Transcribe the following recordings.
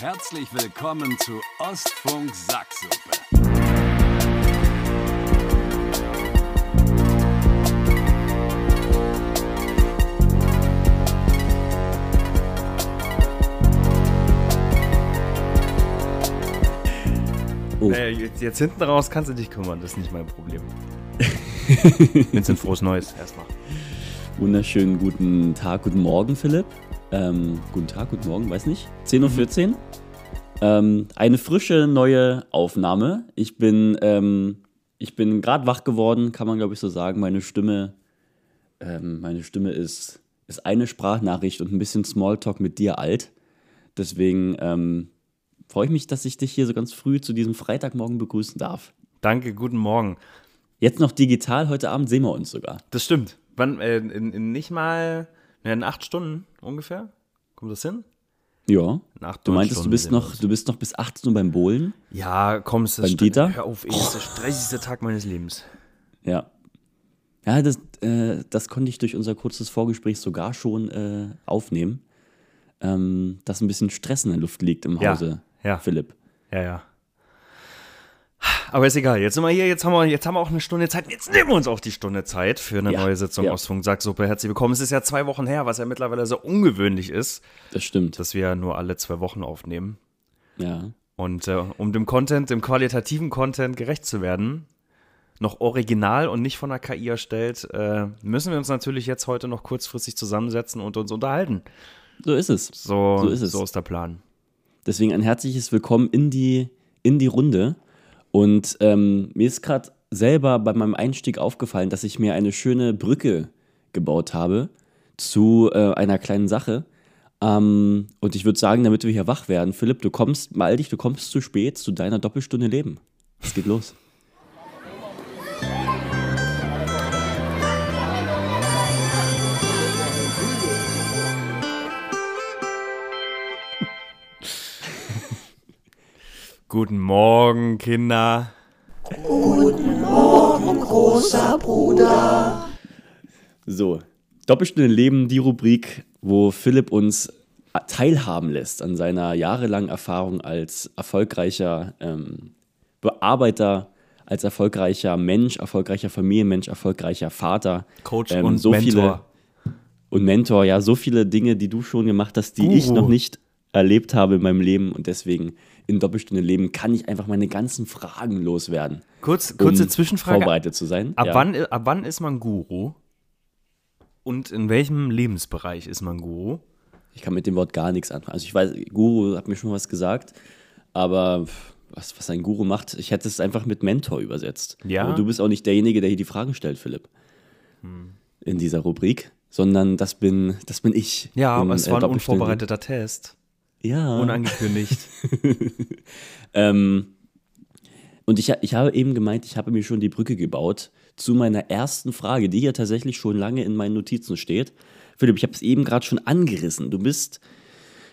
Herzlich willkommen zu Ostfunk Sacksuppe. Oh. Äh, jetzt, jetzt, hinten raus kannst du dich kümmern, das ist nicht mein Problem. Vincent, frohes Neues erstmal. Wunderschönen guten Tag, guten Morgen, Philipp. Ähm, guten Tag, guten Morgen, weiß nicht. 10.14 Uhr. Ähm, eine frische neue Aufnahme. Ich bin, ähm, ich bin gerade wach geworden, kann man glaube ich so sagen. Meine Stimme, ähm, meine Stimme ist, ist eine Sprachnachricht und ein bisschen Smalltalk mit dir alt. Deswegen ähm, freue ich mich, dass ich dich hier so ganz früh zu diesem Freitagmorgen begrüßen darf. Danke, guten Morgen. Jetzt noch digital, heute Abend sehen wir uns sogar. Das stimmt. Wann, äh, in, in, nicht mal in acht Stunden ungefähr? Kommt das hin? Ja. Du meintest, du bist, noch, du bist noch bis 18 Uhr beim Bowlen? Ja, komm, es ist Dieter? Hör auf, ey, das ist der stressigste Tag meines Lebens. Ja. Ja, das, äh, das konnte ich durch unser kurzes Vorgespräch sogar schon äh, aufnehmen, ähm, dass ein bisschen Stress in der Luft liegt im Hause, ja, ja. Philipp. Ja, ja. Aber ist egal. Jetzt sind wir hier, jetzt haben wir, jetzt haben wir auch eine Stunde Zeit. Jetzt nehmen wir uns auch die Stunde Zeit für eine ja, neue Sitzung ja. Ostfunk Sacksuppe. Herzlich willkommen. Es ist ja zwei Wochen her, was ja mittlerweile so ungewöhnlich ist. Das stimmt. Dass wir nur alle zwei Wochen aufnehmen. Ja. Und äh, um dem Content, dem qualitativen Content gerecht zu werden, noch original und nicht von der KI erstellt, äh, müssen wir uns natürlich jetzt heute noch kurzfristig zusammensetzen und uns unterhalten. So ist es. So, so ist es. So ist der Plan. Deswegen ein herzliches Willkommen in die, in die Runde. Und ähm, mir ist gerade selber bei meinem Einstieg aufgefallen, dass ich mir eine schöne Brücke gebaut habe zu äh, einer kleinen Sache. Ähm, und ich würde sagen, damit wir hier wach werden, Philipp, du kommst, mal dich, du kommst zu spät zu deiner Doppelstunde Leben. Es geht los. Guten Morgen, Kinder. Guten Morgen, großer Bruder. So, Doppelstunde Leben, die Rubrik, wo Philipp uns teilhaben lässt an seiner jahrelangen Erfahrung als erfolgreicher ähm, Bearbeiter, als erfolgreicher Mensch, erfolgreicher Familienmensch, erfolgreicher Vater. Coach ähm, und so Mentor. Viele, und Mentor, ja, so viele Dinge, die du schon gemacht hast, die Guru. ich noch nicht erlebt habe in meinem Leben und deswegen in Doppelstunde Leben kann ich einfach meine ganzen Fragen loswerden. Kurz, kurze um Zwischenfrage. Vorbereitet zu sein. Ab, ja. wann, ab wann ist man Guru? Und in welchem Lebensbereich ist man Guru? Ich kann mit dem Wort gar nichts anfangen. Also ich weiß, Guru hat mir schon was gesagt, aber was, was ein Guru macht, ich hätte es einfach mit Mentor übersetzt. Ja. Aber du bist auch nicht derjenige, der hier die Fragen stellt, Philipp. Hm. In dieser Rubrik, sondern das bin, das bin ich. Ja, aber es war ein unvorbereiteter Test. Ja. Unangekündigt. ähm, und ich, ich habe eben gemeint, ich habe mir schon die Brücke gebaut zu meiner ersten Frage, die hier tatsächlich schon lange in meinen Notizen steht. Philipp, ich habe es eben gerade schon angerissen. Du bist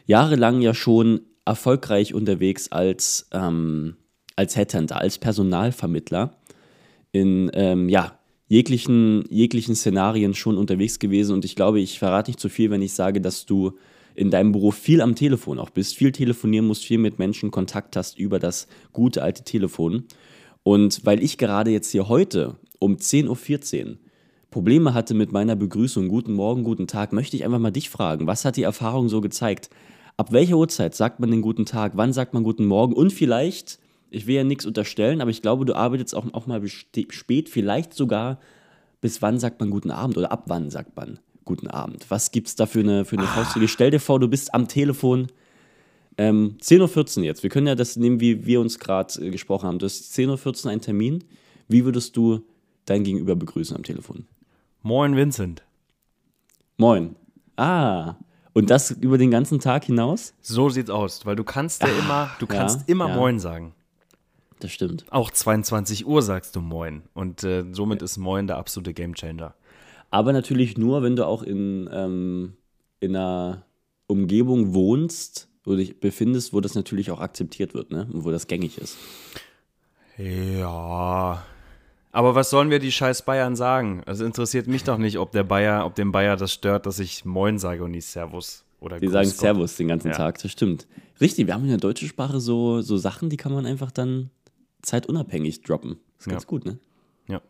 jahrelang ja schon erfolgreich unterwegs als, ähm, als Headhunter, als Personalvermittler in ähm, ja, jeglichen, jeglichen Szenarien schon unterwegs gewesen. Und ich glaube, ich verrate nicht zu viel, wenn ich sage, dass du in deinem Beruf viel am Telefon auch bist, viel telefonieren musst, viel mit Menschen Kontakt hast über das gute alte Telefon. Und weil ich gerade jetzt hier heute um 10.14 Uhr Probleme hatte mit meiner Begrüßung, guten Morgen, guten Tag, möchte ich einfach mal dich fragen, was hat die Erfahrung so gezeigt? Ab welcher Uhrzeit sagt man den guten Tag? Wann sagt man guten Morgen? Und vielleicht, ich will ja nichts unterstellen, aber ich glaube, du arbeitest auch, auch mal spät, vielleicht sogar, bis wann sagt man guten Abend oder ab wann sagt man guten Abend. Was gibt es da für eine, für eine ah. Faustregel? Stell dir vor, du bist am Telefon. Ähm, 10.14 Uhr jetzt. Wir können ja das nehmen, wie wir uns gerade äh, gesprochen haben. Du hast 10.14 Uhr einen Termin. Wie würdest du dein Gegenüber begrüßen am Telefon? Moin, Vincent. Moin. Ah, und das über den ganzen Tag hinaus? So sieht's aus, weil du kannst ja immer, du kannst ja, immer ja. Moin sagen. Das stimmt. Auch 22 Uhr sagst du Moin. Und äh, somit ist Moin der absolute Gamechanger. Aber natürlich nur, wenn du auch in, ähm, in einer Umgebung wohnst, wo dich befindest, wo das natürlich auch akzeptiert wird, ne? Und wo das gängig ist. Ja. Aber was sollen wir die scheiß Bayern sagen? Es interessiert mich doch nicht, ob der Bayer, ob dem Bayer das stört, dass ich Moin sage und nicht Servus. Oder Die sagen Gott. Servus den ganzen Ja. Tag, das stimmt. Richtig, wir haben in der deutschen Sprache so, so Sachen, die kann man einfach dann zeitunabhängig droppen. ist ganz Ja. gut, ne? Ja.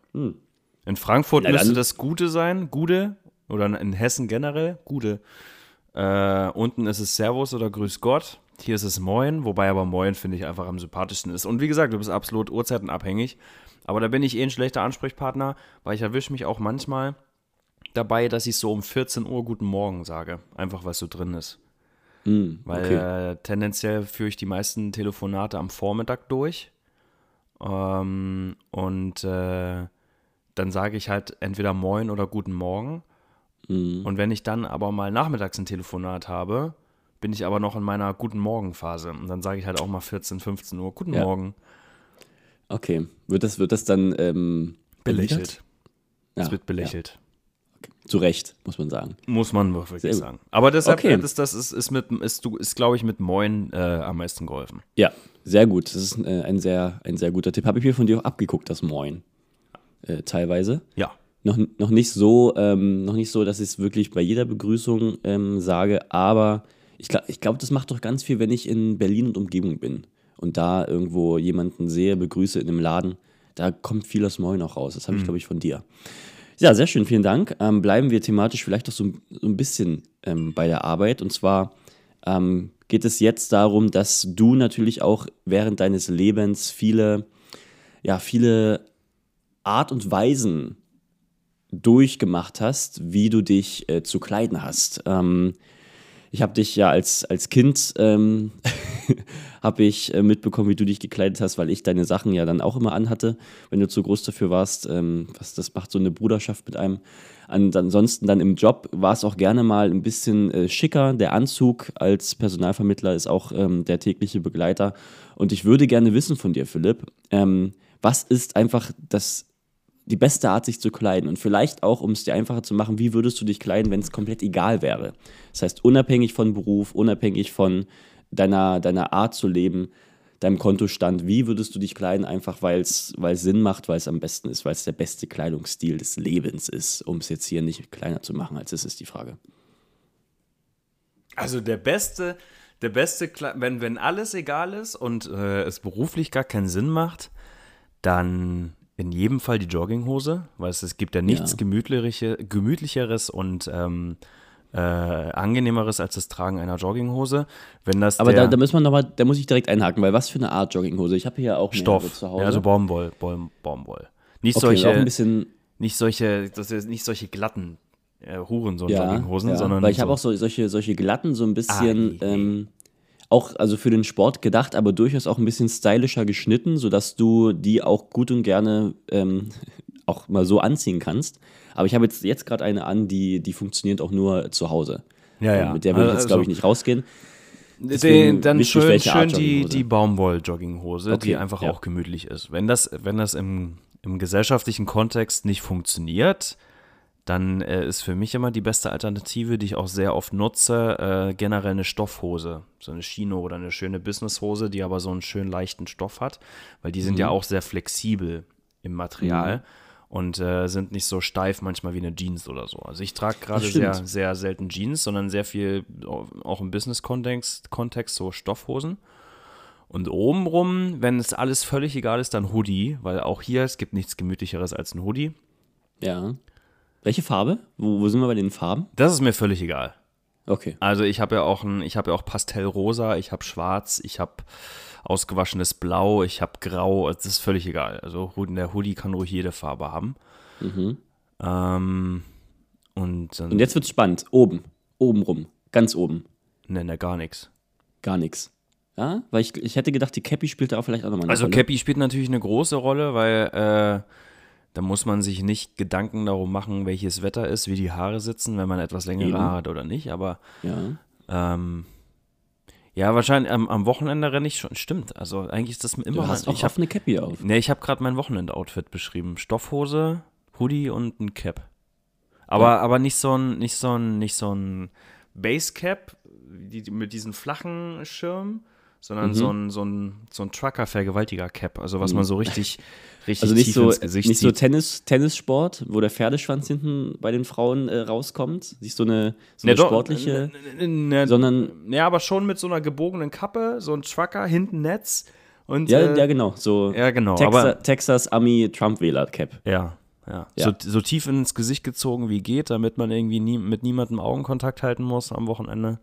In Frankfurt Na müsste das Gute sein, Gude. Oder in Hessen generell, Gude. Äh, unten ist es Servus oder Grüß Gott. Hier ist es Moin, wobei aber Moin finde ich einfach am sympathischsten ist. Und wie gesagt, du bist absolut uhrzeitenabhängig. Aber da bin ich eh ein schlechter Ansprechpartner, weil ich erwische mich auch manchmal dabei, dass ich so um 14 Uhr Guten Morgen sage. Einfach, was so drin ist. Hm, Weil okay. äh, tendenziell führe ich die meisten Telefonate am Vormittag durch. Ähm, und äh, dann sage ich halt entweder Moin oder Guten Morgen. Mhm. Und wenn ich dann aber mal nachmittags ein Telefonat habe, bin ich aber noch in meiner Guten Morgen-Phase. Und dann sage ich halt auch mal 14, 15 Uhr Guten Ja. Morgen. Okay. Wird das, wird das dann ähm, Belächelt. Ja, Es wird belächelt. Ja. Zu Recht, muss man sagen. Muss man wirklich sagen. Aber deshalb, Okay. das, das ist, ist, mit, ist, ist glaube ich, mit Moin äh, am meisten geholfen. Ja, sehr gut. Das ist äh, ein, sehr, ein sehr guter Tipp. Habe ich mir von dir auch abgeguckt, das Moin. Äh, teilweise. Ja. Noch, noch nicht so, ähm, noch nicht so, dass ich es wirklich bei jeder Begrüßung ähm, sage, aber ich glaube, ich glaub, das macht doch ganz viel, wenn ich in Berlin und Umgebung bin und da irgendwo jemanden sehe, begrüße in einem Laden. Da kommt viel aus Moin auch raus. Das habe ich, glaube ich, von dir. Ja, sehr schön, vielen Dank. Ähm, bleiben wir thematisch vielleicht doch so, so ein bisschen ähm, bei der Arbeit. Und zwar ähm, geht es jetzt darum, dass du natürlich auch während deines Lebens viele, ja, viele Art und Weisen durchgemacht hast, wie du dich äh, zu kleiden hast. Ähm, ich habe dich ja als, als Kind ähm, habe ich äh, mitbekommen, wie du dich gekleidet hast, weil ich deine Sachen ja dann auch immer anhatte, wenn du zu groß dafür warst. Ähm, was das macht so eine Bruderschaft mit einem. An, ansonsten dann im Job war es auch gerne mal ein bisschen äh, schicker. Der Anzug als Personalvermittler ist auch ähm, der tägliche Begleiter. Und ich würde gerne wissen von dir, Philipp, ähm, was ist einfach das die beste Art, sich zu kleiden. Und vielleicht auch, um es dir einfacher zu machen, wie würdest du dich kleiden, wenn es komplett egal wäre? Das heißt, unabhängig von Beruf, unabhängig von deiner, deiner Art zu leben, deinem Kontostand, wie würdest du dich kleiden, einfach weil es Sinn macht, weil es am besten ist, weil es der beste Kleidungsstil des Lebens ist, um es jetzt hier nicht kleiner zu machen, als es ist die Frage. Also der beste, der beste, wenn, wenn alles egal ist und äh, es beruflich gar keinen Sinn macht, dann in jedem Fall die Jogginghose, weil es, es gibt ja nichts Ja. gemütliche, gemütlicheres und ähm, äh, angenehmeres als das Tragen einer Jogginghose. Wenn das Aber da, da muss man noch mal, da muss ich direkt einhaken, weil was für eine Art Jogginghose? Ich habe hier auch Stoff, zu Hause. ja, also Baumwoll, Baum, Baumwoll. Nicht okay, solche, auch ein bisschen, nicht solche, das ist nicht solche glatten äh, Hurensohn ja, Jogginghosen, ja, sondern weil ich habe so, auch so, solche, solche glatten, so ein bisschen, Ah, nee. ähm, auch also für den Sport gedacht, aber durchaus auch ein bisschen stylischer geschnitten, sodass du die auch gut und gerne ähm, auch mal so anziehen kannst. Aber ich habe jetzt, jetzt gerade eine an, die, die funktioniert auch nur zu Hause. Ja, ja. Ähm, Mit der würde ich jetzt, glaube ich, Also- nicht rausgehen. Deswegen dann wichtig, schön, schön die, die Baumwoll-Jogginghose, Okay, die einfach ja. auch gemütlich ist. Wenn das, wenn das im, im gesellschaftlichen Kontext nicht funktioniert, dann äh, ist für mich immer die beste Alternative, die ich auch sehr oft nutze, äh, generell eine Stoffhose. So eine Chino oder eine schöne Businesshose, die aber so einen schön leichten Stoff hat, weil die sind Mhm. ja auch sehr flexibel im Material. Und äh, sind nicht so steif manchmal wie eine Jeans oder so. Also ich trage gerade sehr, sehr selten Jeans, sondern sehr viel auch im Business-Kontext Kontext, so Stoffhosen. Und obenrum, wenn es alles völlig egal ist, dann Hoodie, weil auch hier, es gibt nichts gemütlicheres als ein Hoodie. Ja. Welche Farbe? Wo, wo sind wir bei den Farben? Das ist mir völlig egal. Okay. Also ich habe ja auch ein, ich habe ja auch Pastellrosa, ich habe Schwarz, ich habe ausgewaschenes Blau, ich habe Grau, das ist völlig egal. Also der Hoodie kann ruhig jede Farbe haben. Ähm, und Und jetzt wird's spannend. Oben. Oben rum. Ganz oben. nennt er gar nichts. Gar nichts. Ja? Weil ich, ich hätte gedacht, die Cappy spielt da auch vielleicht auch nochmal eine Also Rolle. Cappy spielt natürlich eine große Rolle, weil äh, da muss man sich nicht Gedanken darum machen, welches Wetter ist, wie die Haare sitzen, wenn man etwas längere Eben. Haare hat oder nicht. Aber Ja. ähm, ja, wahrscheinlich am, am Wochenende renne ich schon. Stimmt. Also eigentlich ist das immer. Du hast mein, auch ich habe oft eine Cappy auf. nee, ich habe gerade mein Wochenendoutfit beschrieben: Stoffhose, Hoodie und ein Cap. Aber aber nicht so ein nicht so ein nicht so ein Basecap, die, die mit diesen flachen Schirmen, sondern so ein, so ein, so ein Trucker-Vergewaltiger-Cap, also was man so richtig, richtig Also nicht tief so, ins Gesicht nicht so zieht. Tennis, Tennissport, wo der Pferdeschwanz hinten bei den Frauen äh, rauskommt. Siehst du eine, so Ne, eine doch, sportliche, ne, ne, sondern Ja, aber schon mit so einer gebogenen Kappe, so ein Trucker, hinten Netz und ja, äh, ja genau, so ja, genau, Texas, aber- Texas Ami Trump Wähler Cap. Ja, ja. Ja. So, so tief ins Gesicht gezogen wie geht, damit man irgendwie nie, mit niemandem Augenkontakt halten muss am Wochenende.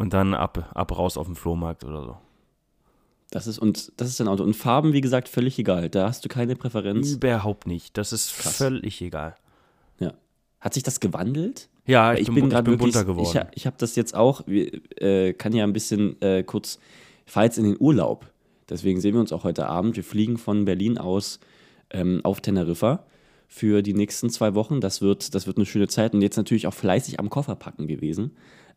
Und dann ab, ab raus auf den Flohmarkt oder so. Das ist und das ist dein Auto und Farben wie gesagt völlig egal. Da hast du keine Präferenz. Überhaupt nicht. Das ist Krass. völlig egal. Ja. Hat sich das gewandelt? Ja, ich, ich bin, bin gerade bunter geworden. ich, ich habe das jetzt auch, äh, kann ja ein bisschen äh, kurz, ich fahre jetzt in den Urlaub. Deswegen sehen wir uns auch heute Abend. Wir fliegen von Berlin aus ähm, auf Teneriffa für die nächsten zwei Wochen. Das wird, das wird eine schöne Zeit und jetzt natürlich auch fleißig am Kofferpacken gewesen.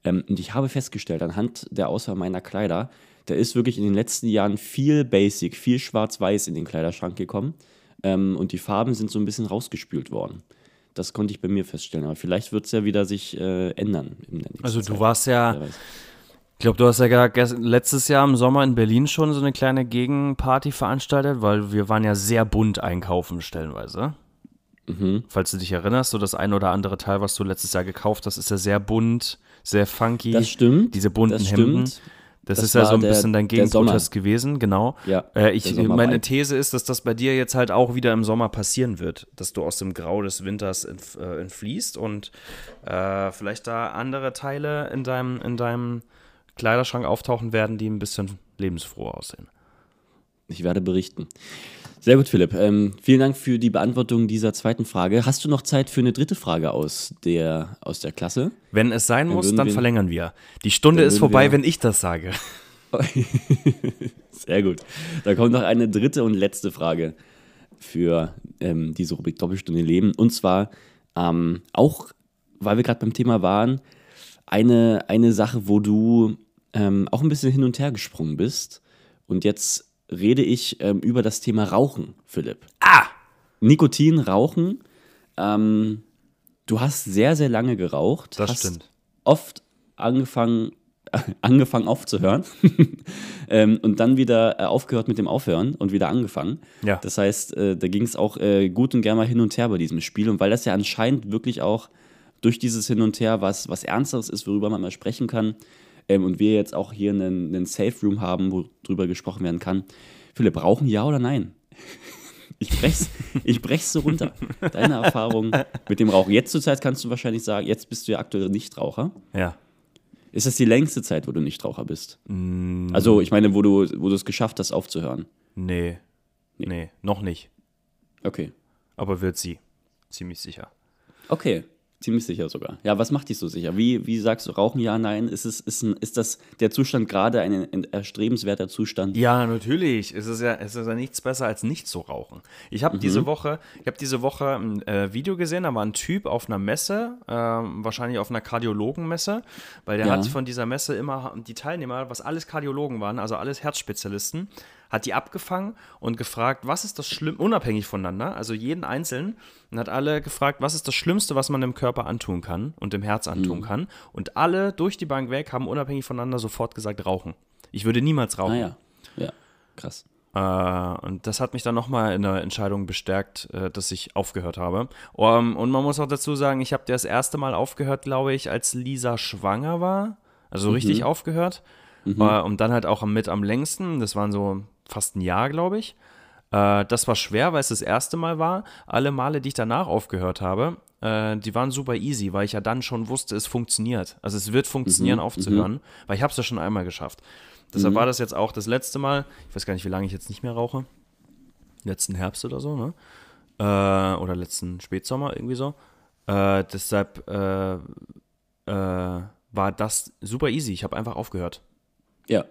Ähm, und ich habe festgestellt, anhand der Auswahl meiner Kleider, da ist wirklich in den letzten Jahren viel Basic, viel Schwarz-Weiß in den Kleiderschrank gekommen. Ähm, und die Farben sind so ein bisschen rausgespült worden. Das konnte ich bei mir feststellen. Aber vielleicht wird es ja wieder sich äh, ändern. Also du Zeit. warst ja, ich glaube, du hast ja gesagt, letztes Jahr im Sommer in Berlin schon so eine kleine Gegenparty veranstaltet, weil wir waren ja sehr bunt einkaufen stellenweise. Mhm. Falls du dich erinnerst, so das ein oder andere Teil, was du letztes Jahr gekauft hast, ist ja sehr bunt, sehr funky. Das stimmt. Diese bunten das Hemden. stimmt. Das, Das ist ja so ein der- bisschen dein. Gegenprotest gewesen, genau. Ja, Äh, ich, meine These ist, dass das bei dir jetzt halt auch wieder im Sommer passieren wird, dass du aus dem Grau des Winters entf äh, entfließt und äh, vielleicht da andere Teile in deinem, in deinem Kleiderschrank auftauchen werden, die ein bisschen lebensfroher aussehen. Ich werde berichten. Sehr gut, Philipp. Ähm, vielen Dank für die Beantwortung dieser zweiten Frage. Hast du noch Zeit für eine dritte Frage aus der, aus der Klasse? Wenn es sein muss, dann wir- verlängern wir. Die Stunde ist vorbei, wenn ich das sage. Sehr gut. Da kommt noch eine dritte und letzte Frage für ähm, diese Rubrik Doppelstunde Leben. Und zwar ähm, auch, weil wir gerade beim Thema waren, eine, eine Sache, wo du ähm, auch ein bisschen hin und her gesprungen bist. Und jetzt rede ich ähm, über das Thema Rauchen, Philipp. Ah! Nikotin, Rauchen. Ähm, du hast sehr, sehr lange geraucht. Das hast stimmt. Oft angefangen, angefangen aufzuhören ähm, und dann wieder äh, aufgehört mit dem Aufhören und wieder angefangen. Ja. Das heißt, äh, da ging es auch äh, gut und gerne mal hin und her bei diesem Spiel. Und weil das ja anscheinend wirklich auch durch dieses Hin und Her was, was Ernsteres ist, worüber man mal sprechen kann, ähm, und wir jetzt auch hier einen, einen Safe Room haben, wo drüber gesprochen werden kann. Philipp, rauchen ja oder nein? Ich brech's, ich brech's so runter. Deine Erfahrung mit dem Rauchen. Jetzt zur Zeit kannst du wahrscheinlich sagen, jetzt bist du ja aktuell Nichtraucher. Ja. Ist das die längste Zeit, wo du Nichtraucher bist? Mm. Also, ich meine, wo du, wo du es geschafft hast, aufzuhören. Nee. Nee, noch nicht. Okay. Aber wird sie. Ziemlich sicher. Okay. Ziemlich sicher sogar. Ja, was macht dich so sicher? Wie, wie sagst du, Rauchen ja, nein? Ist, es, ist, ein, ist das der Zustand gerade ein, ein erstrebenswerter Zustand? Ja, natürlich. Es ist ja, es ist ja nichts besser als nicht zu rauchen. Ich habe diese Woche, ich habe diese Woche ein äh, Video gesehen, da war ein Typ auf einer Messe, ähm, wahrscheinlich auf einer Kardiologenmesse, weil der Ja. hat von dieser Messe immer die Teilnehmer, was alles Kardiologen waren, also alles Herzspezialisten, hat die abgefangen und gefragt, was ist das Schlimm, unabhängig voneinander, also jeden Einzelnen, und hat alle gefragt, was ist das Schlimmste, was man dem Körper antun kann und dem Herz antun kann. Und alle durch die Bank weg haben unabhängig voneinander sofort gesagt, rauchen. Ich würde niemals rauchen. Ah ja. Ja, krass. Äh, und das hat mich dann nochmal in der Entscheidung bestärkt, äh, dass ich aufgehört habe. Um, und man muss auch dazu sagen, ich habe das erste Mal aufgehört, glaube ich, als Lisa schwanger war. Also richtig aufgehört. Äh, und dann halt auch mit am längsten. Das waren so fast ein Jahr, glaube ich. Äh, das war schwer, weil es das erste Mal war. Alle Male, die ich danach aufgehört habe, äh, die waren super easy, weil ich ja dann schon wusste, es funktioniert. Also es wird funktionieren, aufzuhören, weil ich habe es ja schon einmal geschafft. Deshalb war das jetzt auch das letzte Mal. Ich weiß gar nicht, wie lange ich jetzt nicht mehr rauche. Letzten Herbst oder so, ne? Äh, oder letzten Spätsommer, irgendwie so. Äh, deshalb äh, äh, war das super easy. Ich habe einfach aufgehört. Ja.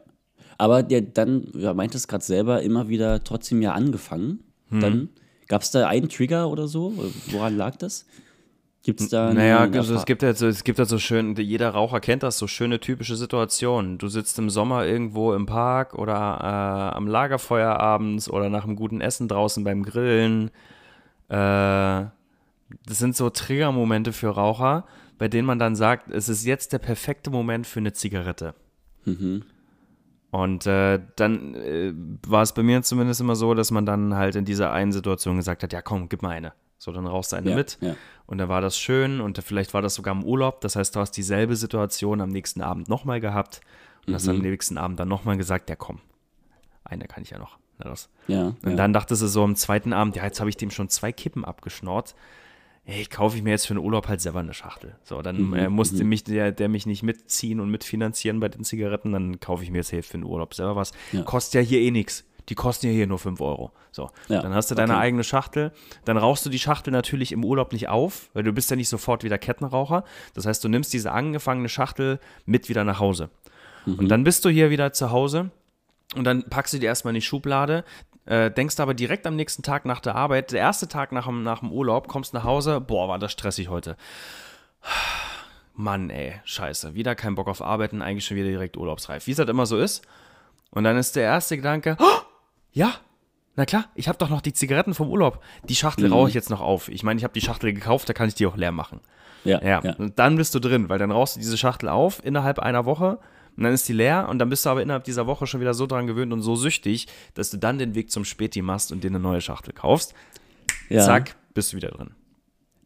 Aber der dann, ja, meint es gerade selber, immer wieder trotzdem ja angefangen. Hm. Dann gab es da einen Trigger oder so? Woran lag das? Gibt es da. Naja, also es gibt halt so, es gibt halt so schön, jeder Raucher kennt das, so schöne typische Situationen. Du sitzt im Sommer irgendwo im Park oder äh, am Lagerfeuer abends oder nach einem guten Essen draußen beim Grillen. Äh, das sind so Triggermomente für Raucher, bei denen man dann sagt, es ist jetzt der perfekte Moment für eine Zigarette. Und äh, dann äh, war es bei mir zumindest immer so, dass man dann halt in dieser einen Situation gesagt hat, ja komm, gib mal eine. So, dann rauchst du eine Ja, mit. ja. Und dann war das schön und vielleicht war das sogar im Urlaub. Das heißt, du hast dieselbe Situation am nächsten Abend nochmal gehabt und hast am Mhm. nächsten Abend dann nochmal gesagt, ja komm, eine kann ich ja noch. Ja. Und ja. dann dachtest du so am zweiten Abend, ja, jetzt habe ich dem schon zwei Kippen abgeschnort. Ey, kaufe ich mir jetzt für den Urlaub halt selber eine Schachtel. So, dann Mhm, äh, musste mich der, der mich nicht mitziehen und mitfinanzieren bei den Zigaretten, dann kaufe ich mir jetzt hier für den Urlaub selber was. Ja. Kostet ja hier eh nichts. Die kosten ja hier nur 5 Euro. So, Ja, dann hast du deine okay. eigene Schachtel. Dann rauchst du die Schachtel natürlich im Urlaub nicht auf, weil du bist ja nicht sofort wieder Kettenraucher. Das heißt, du nimmst diese angefangene Schachtel mit wieder nach Hause. Mhm. Und dann bist du hier wieder zu Hause und dann packst du die erstmal in die Schublade, äh, denkst aber direkt am nächsten Tag nach der Arbeit, der erste Tag nach dem, nach dem Urlaub, kommst nach Hause, boah, war das stressig heute. Mann, ey, scheiße, wieder kein Bock auf Arbeiten, eigentlich schon wieder direkt urlaubsreif. Wie es halt immer so ist. Und dann ist der erste Gedanke, oh, ja, na klar, ich habe doch noch die Zigaretten vom Urlaub. Die Schachtel rauche ich jetzt noch auf. Ich meine, ich habe die Schachtel gekauft, da kann ich die auch leer machen. ja, Ja, ja. und dann bist du drin, weil dann rauchst du diese Schachtel auf innerhalb einer Woche und dann ist die leer und dann bist du aber innerhalb dieser Woche schon wieder so dran gewöhnt und so süchtig, dass du dann den Weg zum Späti machst und dir eine neue Schachtel kaufst. ja. Zack, bist du wieder drin.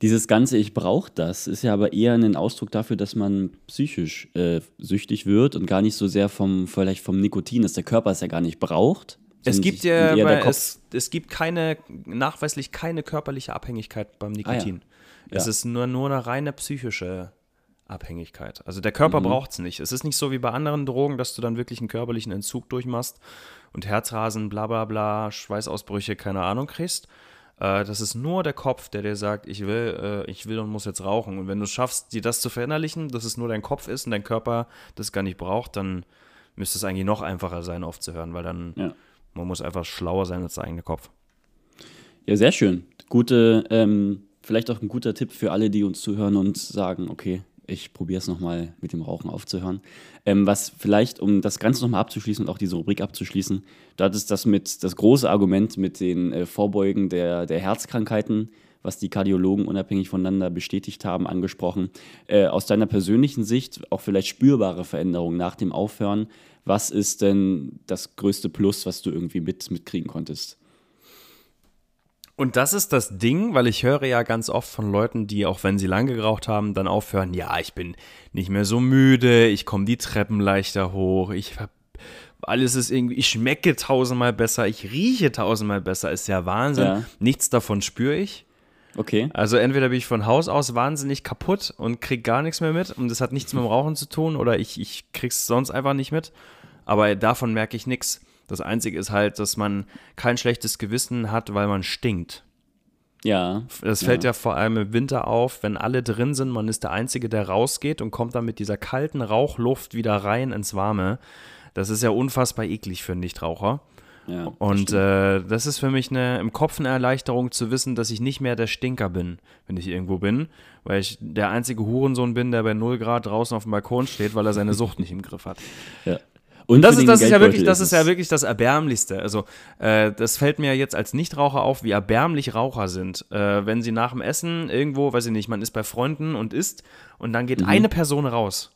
Dieses ganze Ich brauche das ist ja aber eher ein Ausdruck dafür, dass man psychisch äh, süchtig wird und gar nicht so sehr vom, vielleicht vom Nikotin, dass der Körper es ja gar nicht braucht. Es gibt ja, es, es gibt keine, nachweislich keine körperliche Abhängigkeit beim Nikotin. Es Ja. ist nur, nur eine reine psychische Abhängigkeit. Also der Körper braucht es nicht. Es ist nicht so wie bei anderen Drogen, dass du dann wirklich einen körperlichen Entzug durchmachst und Herzrasen, bla bla bla, Schweißausbrüche, keine Ahnung kriegst. Äh, das ist nur der Kopf, der dir sagt, ich will, äh, ich will und muss jetzt rauchen. Und wenn du es schaffst, dir das zu verinnerlichen, dass es nur dein Kopf ist und dein Körper das gar nicht braucht, dann müsste es eigentlich noch einfacher sein, aufzuhören, weil dann Ja. man muss einfach schlauer sein als der eigene Kopf. Ja, sehr schön. Gute, ähm, vielleicht auch ein guter Tipp für alle, die uns zuhören und sagen, okay, ich probiere es nochmal mit dem Rauchen aufzuhören. Ähm, was vielleicht, um das Ganze nochmal abzuschließen und auch diese Rubrik abzuschließen, du hattest das mit, das große Argument mit den äh, Vorbeugen der, der Herzkrankheiten, was die Kardiologen unabhängig voneinander bestätigt haben, angesprochen. Äh, aus deiner persönlichen Sicht auch vielleicht spürbare Veränderungen nach dem Aufhören. Was ist denn das größte Plus, was du irgendwie mit, mitkriegen konntest? Und das ist das Ding, weil ich höre ja ganz oft von Leuten, die auch wenn sie lange geraucht haben, dann aufhören, ja, ich bin nicht mehr so müde, ich komme die Treppen leichter hoch, ich hab, alles ist irgendwie, ich schmecke tausendmal besser, ich rieche tausendmal besser, ist ja Wahnsinn. Ja. Nichts davon spüre ich. Okay. Also entweder bin ich von Haus aus wahnsinnig kaputt und krieg gar nichts mehr mit und das hat nichts mit dem Rauchen zu tun oder ich, ich krieg's sonst einfach nicht mit. Aber davon merke ich nichts. Das Einzige ist halt, dass man kein schlechtes Gewissen hat, weil man stinkt. Ja. Das fällt ja. vor allem im Winter auf, wenn alle drin sind, man ist der Einzige, der rausgeht und kommt dann mit dieser kalten Rauchluft wieder rein ins Warme. Das ist ja unfassbar eklig für einen Nichtraucher. ja Und äh, das ist für mich eine, im Kopf eine Erleichterung zu wissen, dass ich nicht mehr der Stinker bin, wenn ich irgendwo bin, weil ich der einzige Hurensohn bin, der bei 0 Grad draußen auf dem Balkon steht, weil er seine Sucht nicht im Griff hat. ja. Und Das ist, das ist ja wirklich, das ist ja wirklich das Erbärmlichste. Also, äh, das fällt mir jetzt als Nichtraucher auf, wie erbärmlich Raucher sind. Äh, wenn sie nach dem Essen irgendwo, weiß ich nicht, man ist bei Freunden und isst und dann Mhm. geht eine Person raus.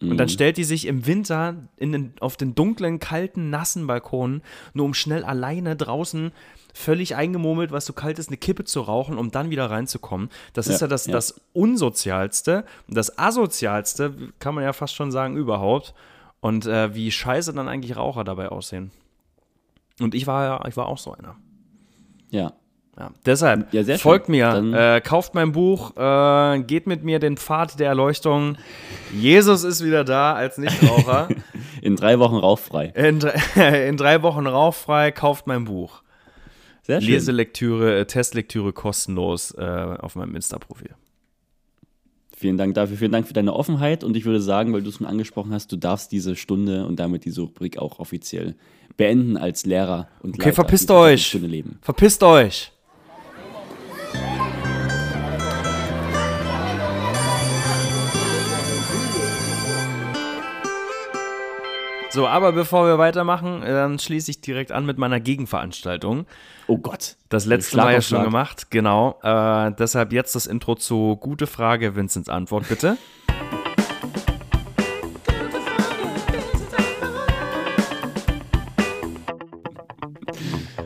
Und dann stellt die sich im Winter in den, auf den dunklen, kalten, nassen Balkon, nur um schnell alleine draußen völlig eingemurmelt, was so kalt ist, eine Kippe zu rauchen, um dann wieder reinzukommen. Das ist Ja, ja das, ja. das Unsozialste, das Asozialste, kann man ja fast schon sagen, überhaupt. Und äh, wie scheiße dann eigentlich Raucher dabei aussehen. Und ich war ja, ich war auch so einer. Ja. Ja, deshalb, Ja, sehr schön. folgt mir, äh, kauft mein Buch, äh, geht mit mir den Pfad der Erleuchtung. Jesus ist wieder da als Nichtraucher. In drei Wochen rauchfrei. in, drei, in drei Wochen rauchfrei, kauft mein Buch. Sehr schön. Leselektüre, äh, Testlektüre kostenlos äh, auf meinem Insta-Profil. Vielen Dank dafür. Vielen Dank für deine Offenheit. Und ich würde sagen, weil du es schon angesprochen hast, du darfst diese Stunde und damit diese Rubrik auch offiziell beenden als Lehrer und Okay, Leiter verpisst euch. Verpisst euch! So, aber bevor wir weitermachen, dann schließe ich direkt an mit meiner Gegenveranstaltung. Oh Gott. Das letzte Mal ja schon gemacht, genau. Äh, deshalb jetzt das Intro zu Gute Frage, Vinzens Antwort, bitte.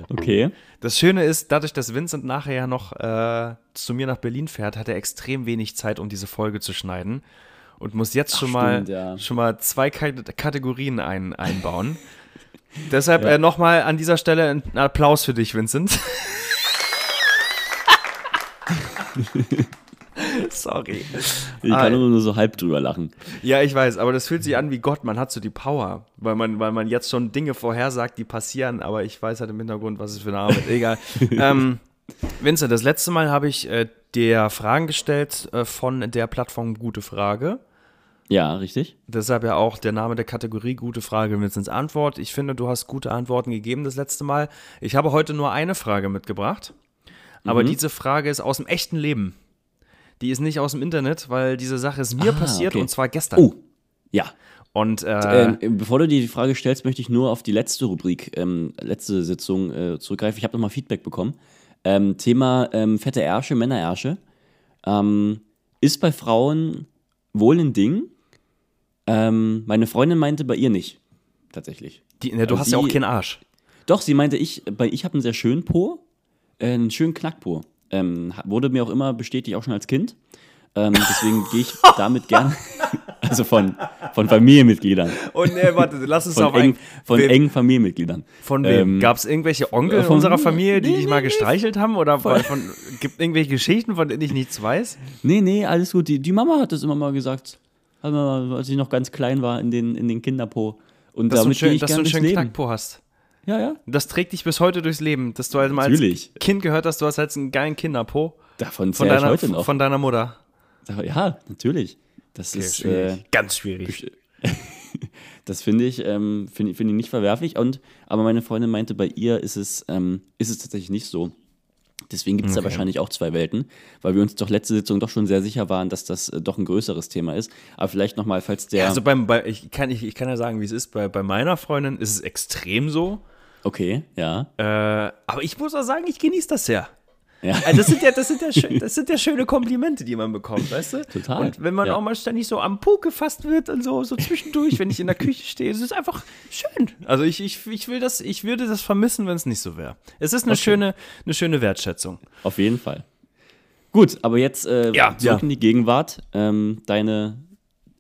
Okay. Das Schöne ist, dadurch, dass Vincent nachher ja noch äh, zu mir nach Berlin fährt, hat er extrem wenig Zeit, um diese Folge zu schneiden. Und muss jetzt Ach, schon, mal, stimmt, ja. schon mal zwei Kate- Kategorien ein, einbauen. Deshalb Ja. äh, nochmal an dieser Stelle ein Applaus für dich, Vincent. Sorry. Ich Ah, kann nur so halb drüber lachen. Ja, ich weiß, aber das fühlt sich an wie Gott. Man hat so die Power, weil man, weil man jetzt schon Dinge vorhersagt, die passieren, aber ich weiß halt im Hintergrund, was es für eine Arbeit. Egal. ähm, Vincent, das letzte Mal habe ich äh, dir Fragen gestellt äh, von der Plattform Gute Frage. Ja, richtig. Deshalb ja auch der Name der Kategorie Gute Frage, Vincents Antwort. Ich finde, du hast gute Antworten gegeben das letzte Mal. Ich habe heute nur eine Frage mitgebracht, aber diese Frage ist aus dem echten Leben. Die ist nicht aus dem Internet, weil diese Sache ist mir Ah, passiert okay. und zwar gestern. Oh, ja. Und äh, Ähm, bevor du dir die Frage stellst, möchte ich nur auf die letzte Rubrik, ähm, letzte Sitzung äh, zurückgreifen. Ich habe nochmal Feedback bekommen. Ähm, Thema ähm, fette Ärsche, Männerärsche. Ähm, ist bei Frauen wohl ein Ding. Ähm, meine Freundin meinte bei ihr nicht. Tatsächlich. Die, ne, du Also hast ja auch keinen Arsch. Doch, sie meinte, ich, bei, ich habe einen sehr schönen Po, äh, einen schönen Knackpo. Ähm, wurde mir auch immer bestätigt, auch schon als Kind. Ähm, deswegen gehe ich damit gern, also von, von Familienmitgliedern, Und ne, warte, lass uns von, auf eng, von wem- engen Familienmitgliedern. Von wem? Ähm, Gab es irgendwelche Onkel von- unserer Familie, die nee, dich nee, mal nee. gestreichelt haben? Oder von, von, gibt irgendwelche Geschichten, von denen ich nichts weiß? Nee, nee, alles gut. Die, die Mama hat das immer mal gesagt, als ich noch ganz klein war, in den, in den Kinderpo. Und Dass du, einen damit gehe schön, ich dass du einen schönen Leben. Knackpo hast. Ja, ja, Das trägt dich bis heute durchs Leben. Dass du halt mal Natürlich. als Kind gehört hast, du hast halt einen geilen Kinderpo. davon Von zähle ich deiner, heute noch. von deiner Mutter. ja, natürlich. Das ist, äh, Ganz schwierig. Das finde ich, ähm, finde find ich nicht verwerflich. Und, aber meine Freundin meinte, bei ihr ist es, ähm, ist es tatsächlich nicht so. Deswegen gibt es da Okay. wahrscheinlich auch zwei Welten, weil wir uns doch letzte Sitzung doch schon sehr sicher waren, dass das äh, doch ein größeres Thema ist. Aber vielleicht nochmal, falls der. Also beim, bei, ich, kann, ich, ich kann ja sagen, wie es ist. Bei, bei meiner Freundin ist es extrem so. okay, ja. Äh, aber ich muss auch sagen, ich genieße das sehr. Ja. Also das sind ja, das sind ja, schön, das sind ja schöne Komplimente, die man bekommt, weißt du? Total, Und wenn man ja. auch mal ständig so am Po gefasst wird und so, so zwischendurch, wenn ich in der Küche stehe, es ist einfach schön. Also ich, ich, ich will das, ich würde das vermissen, wenn es nicht so wäre. Es ist eine schöne, eine schöne Wertschätzung. Auf jeden Fall. Gut, aber jetzt äh, Ja, zurück in die Gegenwart. Ähm, deine.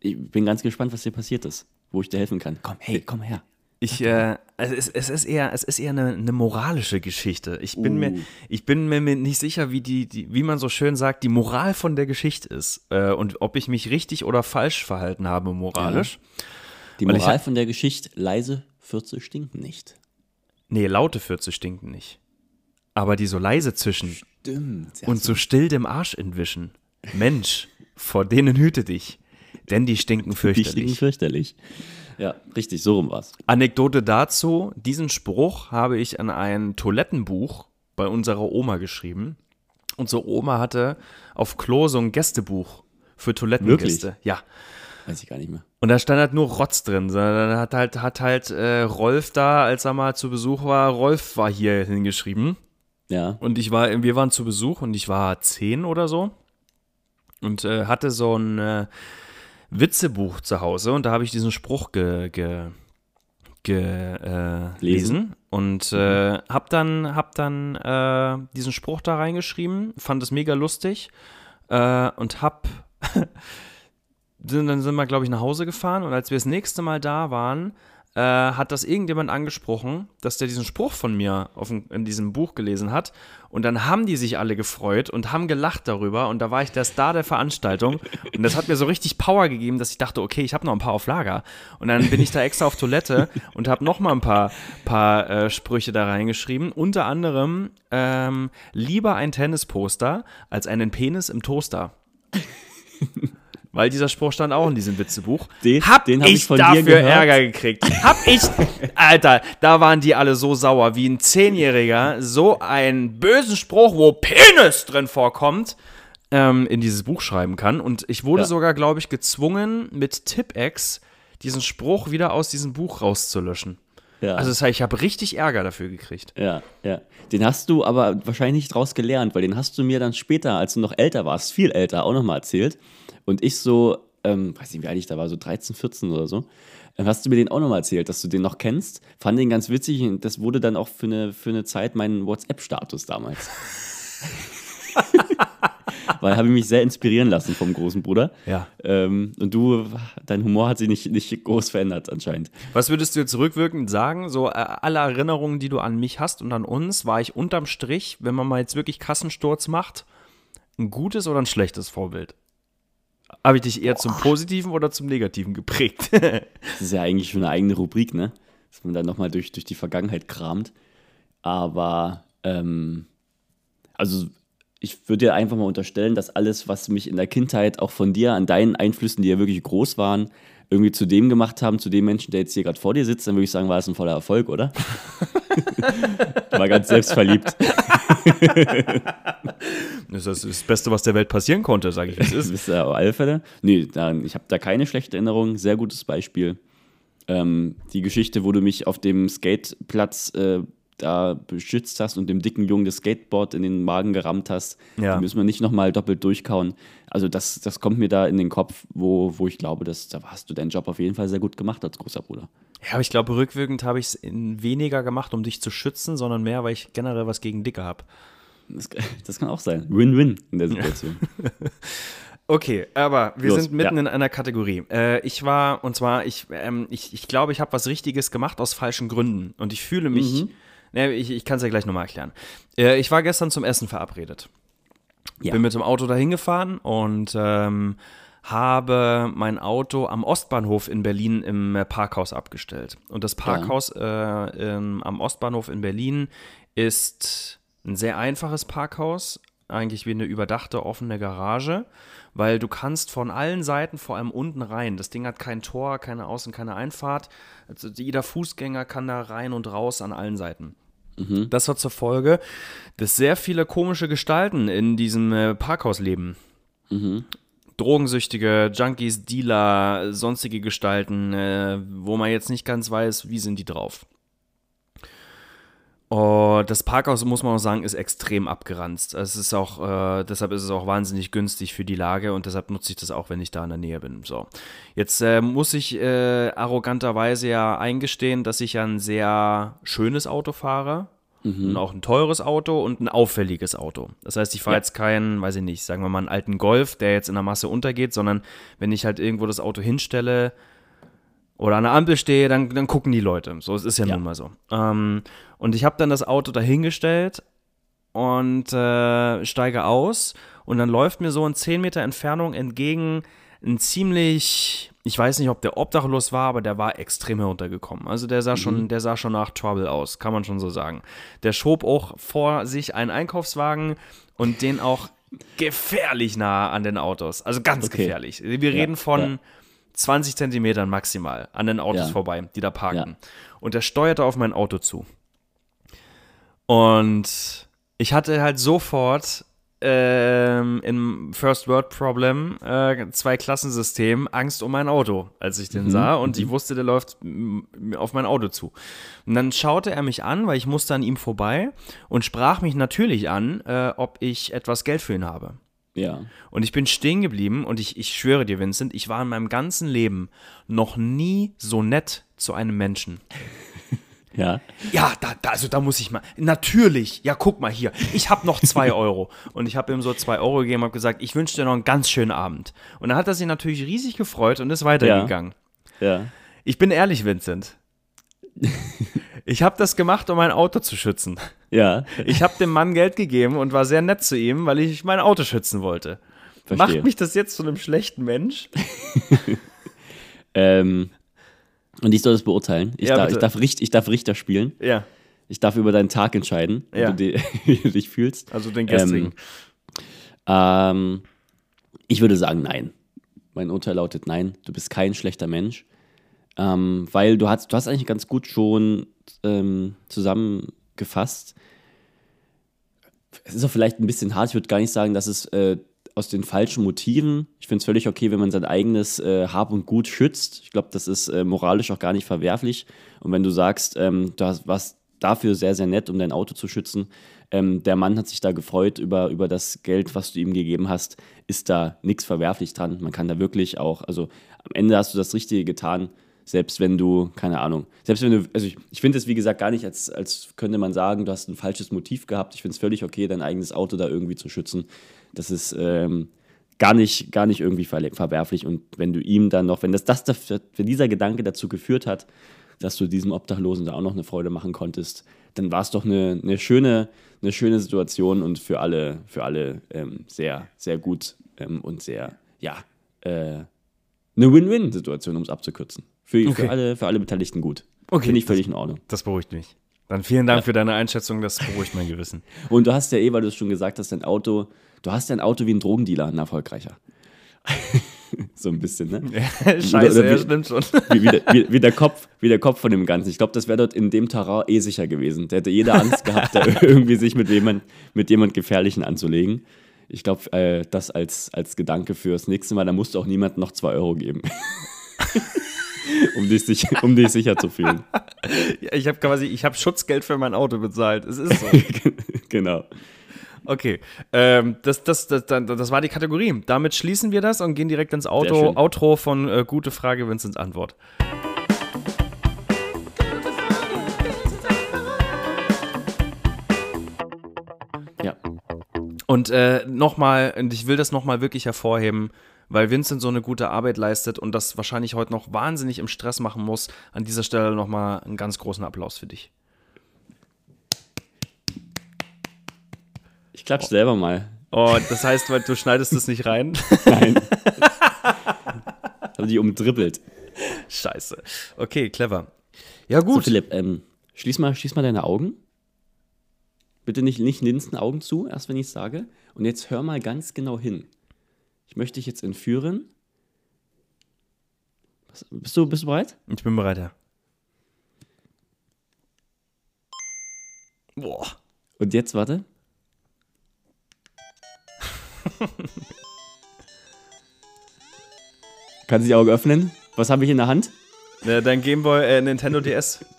Ich bin ganz gespannt, was dir passiert ist, wo ich dir helfen kann. Komm, hey, komm her. Ich, äh, also es, es ist eher, es ist eher eine, eine moralische Geschichte. Ich bin mir, Uh. ich bin mir nicht sicher, wie die, die, wie man so schön sagt, die Moral von der Geschichte ist äh, und ob ich mich richtig oder falsch verhalten habe moralisch. Die Weil Moral hab- von der Geschichte: leise Fürze stinken nicht. Nee, laute Fürze stinken nicht. Aber die so leise zischen Stimmt. und so still dem Arsch entwischen. Mensch, vor denen hüte dich, denn die stinken Die stinken fürchterlich. Ja, richtig, so rum war's. Anekdote dazu, diesen Spruch habe ich an ein Toilettenbuch bei unserer Oma geschrieben. Unsere Oma hatte auf Klo so ein Gästebuch für Toilettengäste. Ja. Weiß ich gar nicht mehr. Und da stand halt nur Rotz drin. sondern Dann hat halt, hat halt äh, Rolf da, als er mal zu Besuch war, Rolf war hier hingeschrieben. Ja. Und ich war, wir waren zu Besuch und ich war zehn oder so und äh, hatte so ein äh, Witzebuch zu Hause und da habe ich diesen Spruch ge, ge, ge, äh, Lesen? und äh, hab dann, hab dann äh, diesen Spruch da reingeschrieben, fand es mega lustig äh, und hab sind, dann sind wir, glaube ich, nach Hause gefahren und als wir das nächste Mal da waren, äh, hat das irgendjemand angesprochen, dass der diesen Spruch von mir dem- in diesem Buch gelesen hat. Und dann haben die sich alle gefreut und haben gelacht darüber. Und da war ich der Star der Veranstaltung. Und das hat mir so richtig Power gegeben, dass ich dachte, okay, ich habe noch ein paar auf Lager. Und dann bin ich da extra auf Toilette und habe noch mal ein paar, paar äh, Sprüche da reingeschrieben. Unter anderem ähm, lieber ein Tennisposter als einen Penis im Toaster. Weil dieser Spruch stand auch in diesem Witzebuch. Den- hab den hab ich ich von dir dafür gehört. Ärger gekriegt. Hab ich, Alter, da waren die alle so sauer, wie ein Zehnjähriger so einen bösen Spruch, wo Penis drin vorkommt, ähm, in dieses Buch schreiben kann. Und ich wurde Ja. sogar, glaube ich, gezwungen, mit Tipex diesen Spruch wieder aus diesem Buch rauszulöschen. Ja. Also das heißt, ich habe richtig Ärger dafür gekriegt. ja, ja. Den hast du aber wahrscheinlich nicht draus gelernt, weil den hast du mir dann später, als du noch älter warst, viel älter, auch nochmal erzählt. Und ich so ähm, weiß nicht, wie alt ich da war, so 13, 14 oder so, äh, hast du mir den auch nochmal erzählt, dass du den noch kennst. Fand den ganz witzig und das wurde dann auch für eine, für eine Zeit mein WhatsApp-Status damals. Weil habe ich mich sehr inspirieren lassen vom großen Bruder. Ja. Ähm, und du, dein Humor hat sich nicht, nicht groß verändert anscheinend. Was würdest du jetzt rückwirkend sagen? So, äh, alle Erinnerungen, die du an mich hast und an uns, war ich unterm Strich, wenn man mal jetzt wirklich Kassensturz macht, ein gutes oder ein schlechtes Vorbild? Habe ich dich eher zum Positiven oder zum Negativen geprägt? Das ist ja eigentlich schon eine eigene Rubrik, ne? Dass man dann nochmal durch, durch die Vergangenheit kramt. Aber, ähm, also ich würde dir einfach mal unterstellen, dass alles, was mich in der Kindheit auch von dir, an deinen Einflüssen, die ja wirklich groß waren, irgendwie zu dem gemacht haben, zu dem Menschen, der jetzt hier gerade vor dir sitzt, dann würde ich sagen, war es ein voller Erfolg, oder? war ganz selbstverliebt. das ist das Beste, was der Welt passieren konnte, sage ich. Es Das ist. ist ja auf alle Fälle. Nee, da, ich habe da keine schlechte Erinnerung. Sehr gutes Beispiel. Ähm, die Geschichte, wo du mich auf dem Skateplatz äh, da beschützt hast und dem dicken Jungen das Skateboard in den Magen gerammt hast, Ja. die müssen wir nicht nochmal doppelt durchkauen. Also das, das kommt mir da in den Kopf, wo, wo ich glaube, dass, da hast du deinen Job auf jeden Fall sehr gut gemacht als großer Bruder. Ja, aber ich glaube, rückwirkend habe ich es weniger gemacht, um dich zu schützen, sondern mehr, weil ich generell was gegen Dicke habe. Das, das kann auch sein. Win-win in der Situation. Okay, aber wir Los, sind mitten ja. in einer Kategorie. Äh, ich war, und zwar, ich, ähm, ich, ich glaube, ich habe was Richtiges gemacht aus falschen Gründen. Und ich fühle mich, ne, ich, ich kann es ja gleich nochmal erklären. Äh, ich war gestern zum Essen verabredet. Ja. Bin mit dem Auto dahin gefahren und ähm, habe mein Auto am Ostbahnhof in Berlin im äh, Parkhaus abgestellt. Und das Parkhaus äh, ähm, am Ostbahnhof in Berlin ist ein sehr einfaches Parkhaus, eigentlich wie eine überdachte offene Garage, weil du kannst von allen Seiten, vor allem unten rein, das Ding hat kein Tor, keine Außen-, keine Einfahrt, also jeder Fußgänger kann da rein und raus an allen Seiten. Das hat zur Folge, dass sehr viele komische Gestalten in diesem äh, Parkhaus leben. Drogensüchtige, Junkies, Dealer, sonstige Gestalten, äh, wo man jetzt nicht ganz weiß, wie sind die drauf. Und das Parkhaus, muss man auch sagen, ist extrem abgeranzt. Es ist auch, äh, deshalb ist es auch wahnsinnig günstig für die Lage und deshalb nutze ich das auch, wenn ich da in der Nähe bin. So. Jetzt äh, muss ich äh, arroganterweise ja eingestehen, dass ich ja ein sehr schönes Auto fahre. Und auch ein teures Auto und ein auffälliges Auto. Das heißt, ich fahre Ja. jetzt keinen, weiß ich nicht, sagen wir mal einen alten Golf, der jetzt in der Masse untergeht, sondern wenn ich halt irgendwo das Auto hinstelle, oder an der Ampel stehe, dann, dann gucken die Leute. So, es ist ja, Ja. nun mal so. Ähm, und ich habe dann das Auto dahingestellt und äh, steige aus und dann läuft mir so in 10 Meter Entfernung entgegen ein ziemlich, ich weiß nicht, ob der obdachlos war, aber der war extrem heruntergekommen. Also der sah schon, der sah schon nach Trouble aus, kann man schon so sagen. Der schob auch vor sich einen Einkaufswagen und den auch gefährlich nah an den Autos. Also ganz Okay. gefährlich. Wir reden von ja. 20 Zentimetern maximal an den Autos Ja. vorbei, die da parkten. Ja. Und er steuerte auf mein Auto zu. Und ich hatte halt sofort ähm, im First World Problem äh, zwei Klassensystem Angst um mein Auto, als ich den sah und ich wusste, der läuft mm, auf mein Auto zu. Und dann schaute er mich an, weil ich musste an ihm vorbei und sprach mich natürlich an, äh, ob ich etwas Geld für ihn habe. Ja. Und ich bin stehen geblieben und ich, ich schwöre dir, Vincent, ich war in meinem ganzen Leben noch nie so nett zu einem Menschen. Ja. Ja, da, da, also da muss ich mal. Natürlich, ja, guck mal hier, ich habe noch zwei Euro. Und ich habe ihm so zwei Euro gegeben und habe gesagt, ich wünsche dir noch einen ganz schönen Abend. Und dann hat er sich natürlich riesig gefreut und ist weitergegangen. Ja. Ich bin ehrlich, Vincent. Ich habe das gemacht, um mein Auto zu schützen. Ja. Ich habe dem Mann Geld gegeben und war sehr nett zu ihm, weil ich mein Auto schützen wollte. Verstehe. Macht mich das jetzt zu einem schlechten Mensch? Ähm, und ich soll das beurteilen. Ich, Ja, darf, ich, darf Richt, ich darf Richter spielen. Ja, Ich darf über deinen Tag entscheiden, wie, Ja. du, di- wie du dich fühlst. also den gestrigen. Ähm, ich würde sagen, nein. Mein Urteil lautet nein. Du bist kein schlechter Mensch. Ähm, weil du hast, du hast eigentlich ganz gut schon ähm, zusammengefasst. Es ist auch vielleicht ein bisschen hart. Ich würde gar nicht sagen, dass es äh, aus den falschen Motiven. Ich finde es völlig okay, wenn man sein eigenes äh, Hab und Gut schützt. Ich glaube, das ist äh, moralisch auch gar nicht verwerflich. Und wenn du sagst, ähm, du hast, warst dafür sehr, sehr nett, um dein Auto zu schützen, Ähm, der Mann hat sich da gefreut über, über das Geld, was du ihm gegeben hast. Ist da nichts verwerflich dran. Man kann da wirklich auch, also am Ende hast du das Richtige getan, selbst wenn du, keine Ahnung, selbst wenn du, also ich, ich finde es wie gesagt gar nicht, als, als könnte man sagen, du hast ein falsches Motiv gehabt. Ich finde es völlig okay, dein eigenes Auto da irgendwie zu schützen. Das ist ähm, gar nicht, gar nicht irgendwie ver verwerflich. Und wenn du ihm dann noch, wenn das, das wenn dieser Gedanke dazu geführt hat, dass du diesem Obdachlosen da auch noch eine Freude machen konntest, dann war es doch eine, eine, schöne, eine schöne Situation und für alle, für alle ähm, sehr, sehr gut ähm, und sehr, ja, äh, eine Win-Win-Situation, um es abzukürzen. Für, Okay. für, alle, für alle Beteiligten gut. Okay, Finde ich das- völlig in Ordnung. Das beruhigt mich. Dann vielen Dank für deine Einschätzung, das beruhigt mein Gewissen. Und du hast ja eh, weil du es schon gesagt hast, dein Auto, du hast ja ein Auto wie ein Drogendealer, ein erfolgreicher. so ein bisschen, ne? Scheiße, oder ja, wie- stimmt schon. Wie, wie, der, wie, der Kopf, wie der Kopf von dem Ganzen. Ich glaube, das wäre dort in dem Terrain eh sicher gewesen. Der hätte jeder Angst gehabt, da irgendwie sich mit jemand, mit jemand Gefährlichen anzulegen. Ich glaube, äh, das als, als Gedanke fürs nächste Mal, da musst du auch niemandem noch zwei Euro geben. Um, dich sicher, um dich sicher zu fühlen. Ja, ich habe quasi, ich habe Schutzgeld für mein Auto bezahlt. Es ist so. genau. Okay, ähm, das, das, das, das, war die Kategorie. Damit schließen wir das und gehen direkt ins Auto. Outro von äh, Gute Frage, Vincents Antwort. Ja. Und äh, nochmal, und ich will das nochmal wirklich hervorheben, weil Vincent so eine gute Arbeit leistet und das wahrscheinlich heute noch wahnsinnig im Stress machen muss. An dieser Stelle nochmal einen ganz großen Applaus für dich. Ich klatsch selber mal. Oh, das heißt, weil du schneidest es nicht rein? Nein. Habe die umdribbelt. Scheiße. Okay, clever. Ja, So, gut. Philipp, ähm, schließ, mal, schließ mal deine Augen. Bitte nicht, nicht linsen Augen zu, erst wenn ich es sage. Und jetzt hör mal ganz genau hin. Ich möchte dich jetzt entführen. Bist, du, bist du bereit? Ich bin bereit, ja. Boah. Und jetzt warte. Kannst du die Augen öffnen? Was habe ich in der Hand? Äh, Dein Gameboy, äh, Nintendo DS.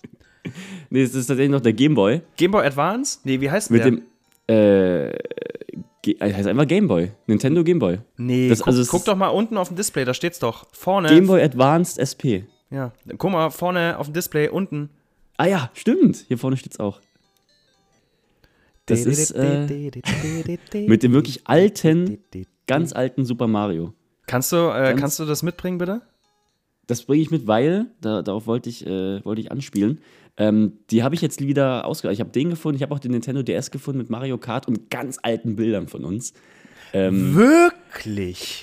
Nee, es ist tatsächlich noch der Gameboy. Gameboy Advance? Nee, wie heißt Mit der? dem. Äh. Äh, heißt einfach Gameboy. Nintendo Gameboy. nee, das- guck, also guck doch mal unten auf dem Display, da steht's doch. Vorne. Gameboy Advanced SP. Ja, guck mal, vorne auf dem Display unten. Ah ja, stimmt. Hier vorne steht's auch. Das ist äh, mit dem wirklich alten, ganz alten Super Mario. Kannst du, äh, kannst du das mitbringen, bitte? Das bringe ich mit, weil, da, darauf wollte ich, äh, wollte ich anspielen. Ähm, die habe ich jetzt wieder ausgereicht. Ich habe den gefunden, ich habe auch den Nintendo DS gefunden mit Mario Kart und ganz alten Bildern von uns. Ähm, Wirklich?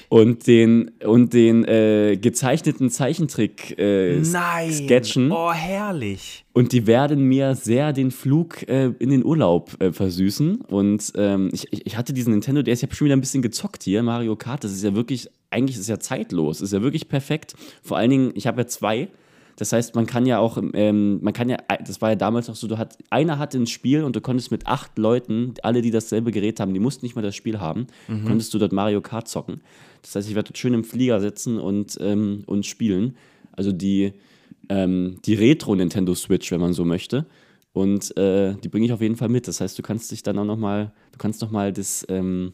Und den, und den äh, gezeichneten Zeichentrick äh, Nein. Sketchen. Oh, herrlich. Und die werden mir sehr den Flug äh, in den Urlaub äh, versüßen. Und ähm, ich, ich ich hatte diesen Nintendo DS, ich habe schon wieder ein bisschen gezockt hier, Mario Kart. Das ist ja wirklich, eigentlich ist es ja zeitlos, ist ja wirklich perfekt. Vor allen Dingen, ich habe ja zwei. Das heißt, man kann ja auch, ähm, man kann ja, das war ja damals noch so, du hat, einer hatte ein Spiel und du konntest mit acht Leuten, alle, die dasselbe Gerät haben, die mussten nicht mal das Spiel haben, konntest du dort Mario Kart zocken. Das heißt, ich werde dort schön im Flieger sitzen und, ähm, und spielen. Also die, ähm, die Retro-Nintendo Switch, wenn man so möchte. Und äh, die bringe ich auf jeden Fall mit. Das heißt, du kannst dich dann auch noch mal, du kannst noch mal das, ähm,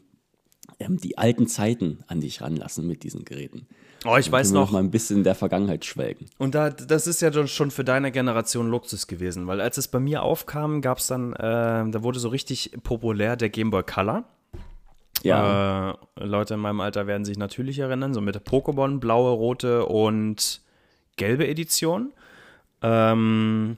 ähm, die alten Zeiten an dich ranlassen mit diesen Geräten. Oh, ich weiß wir noch. mal ein bisschen in der Vergangenheit schwelgen. Und da, das ist ja schon- für deine Generation Luxus gewesen, weil als es bei mir aufkam, gab es dann, äh, da wurde so richtig populär der Game Boy Color. Ja, Äh, Leute in meinem Alter werden sich natürlich erinnern, so mit der Pokémon, blaue, rote und gelbe Edition. Ähm,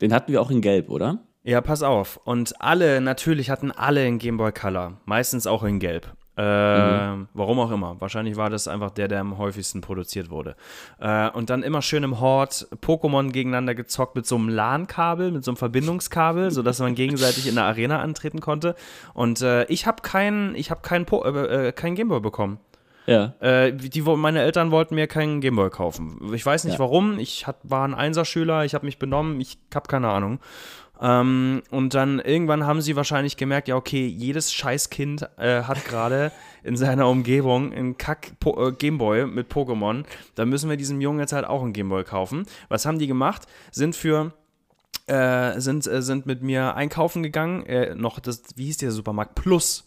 den hatten wir auch in Gelb, oder? ja, pass auf. Und alle, natürlich hatten alle in Game Boy Color, meistens auch in Gelb. Äh, Warum auch immer. Wahrscheinlich war das einfach der, der am häufigsten produziert wurde. Äh, und dann immer schön im Hort Pokémon gegeneinander gezockt mit so einem LAN-Kabel, mit so einem Verbindungskabel, sodass man gegenseitig in der Arena antreten konnte. Und äh, ich habe keinen ich hab keinen Po- äh, äh, keinen Gameboy bekommen. Ja. Äh, die, meine Eltern wollten mir keinen Gameboy kaufen. Ich weiß nicht Ja. warum. Ich hat, war ein Einserschüler, ich habe mich benommen, ich habe keine Ahnung. Ähm, und dann irgendwann haben sie wahrscheinlich gemerkt, ja, okay, jedes Scheißkind äh, hat gerade in seiner Umgebung einen Kack po äh, mit Pokémon. Da müssen wir diesem Jungen jetzt halt auch einen Gameboy kaufen. Was haben die gemacht? Sind für äh, sind, äh, sind mit mir einkaufen gegangen. Äh, noch das, wie hieß der Supermarkt? Plus.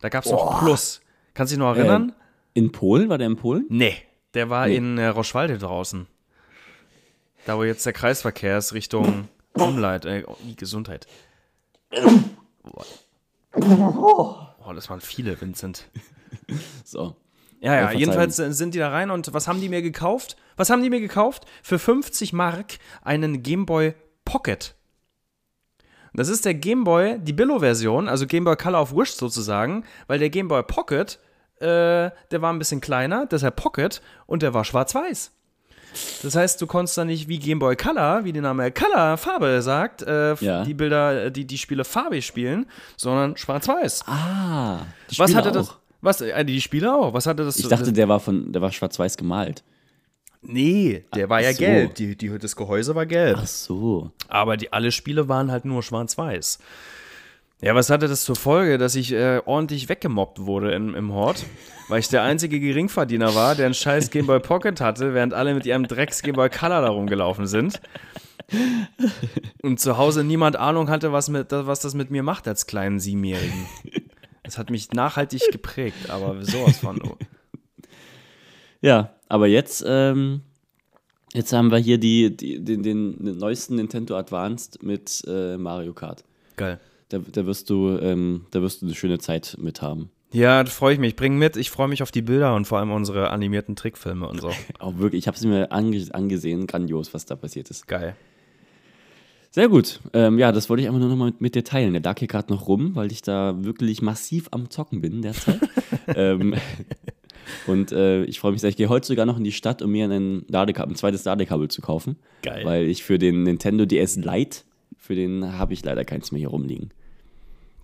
Da gab es noch Plus. Kannst du dich noch erinnern? In Polen? War der in Polen? nee, der war Nee. in äh, Roschwalde draußen. Da, wo jetzt der Kreisverkehr ist, Richtung Umleit, äh, oh, Gesundheit. Oh, das waren viele, Vincent. So. Ja, ja, jedenfalls äh, sind die da rein und was haben die mir gekauft? Was haben die mir gekauft? Für 50 Mark einen Game Boy Pocket. Das ist der Game Boy, die Billo-Version, also Game Boy Color of Wish sozusagen, weil der Game Boy Pocket, äh, der war ein bisschen kleiner, deshalb Pocket, und der war schwarz-weiß. Das heißt, du konntest da nicht wie Game Boy Color, wie der Name Color Farbe sagt, äh, Ja. die Bilder, äh, die, die Spiele farbig spielen, sondern schwarz-weiß. Ah, die Was Spiele hatte das? auch. Was, äh, die Spiele auch? Was hatte das? Ich dachte, der war von, der war schwarz-weiß gemalt. Nee, der war ja so. gelb. Die, die, das Gehäuse war gelb. Ach so. Aber die, alle Spiele waren halt nur schwarz-weiß. Ja, was hatte das zur Folge, dass ich äh, ordentlich weggemobbt wurde in, im Hort, weil ich der einzige Geringverdiener war, der einen scheiß Game Boy Pocket hatte, während alle mit ihrem Drecks Game Boy Color da rumgelaufen sind. Und zu Hause niemand Ahnung hatte, was, mit, was das mit mir macht als kleinen Siebenjährigen. Das hat mich nachhaltig geprägt, aber sowas von. oh. Ja, aber jetzt, ähm, jetzt haben wir hier die, die, den, den, den neuesten Nintendo Advanced mit äh, Mario Kart. Geil. Da, da, wirst du, ähm, da wirst du eine schöne Zeit mit haben. Ja, da freue ich mich. Bring mit. Ich freue mich auf die Bilder und vor allem unsere animierten Trickfilme und so. Auch wirklich, ich habe es mir ange angesehen, grandios, was da passiert ist. Geil. Sehr gut. Ähm, ja, das wollte ich einfach nur noch mal mit, mit dir teilen. Der lag hier gerade noch rum, weil ich da wirklich massiv am Zocken bin derzeit. ähm, und äh, ich freue mich sehr. Ich gehe heute sogar noch in die Stadt, um mir ein, ein zweites Ladekabel zu kaufen. Geil. Weil ich für den Nintendo DS Lite, für den habe ich leider keins mehr hier rumliegen.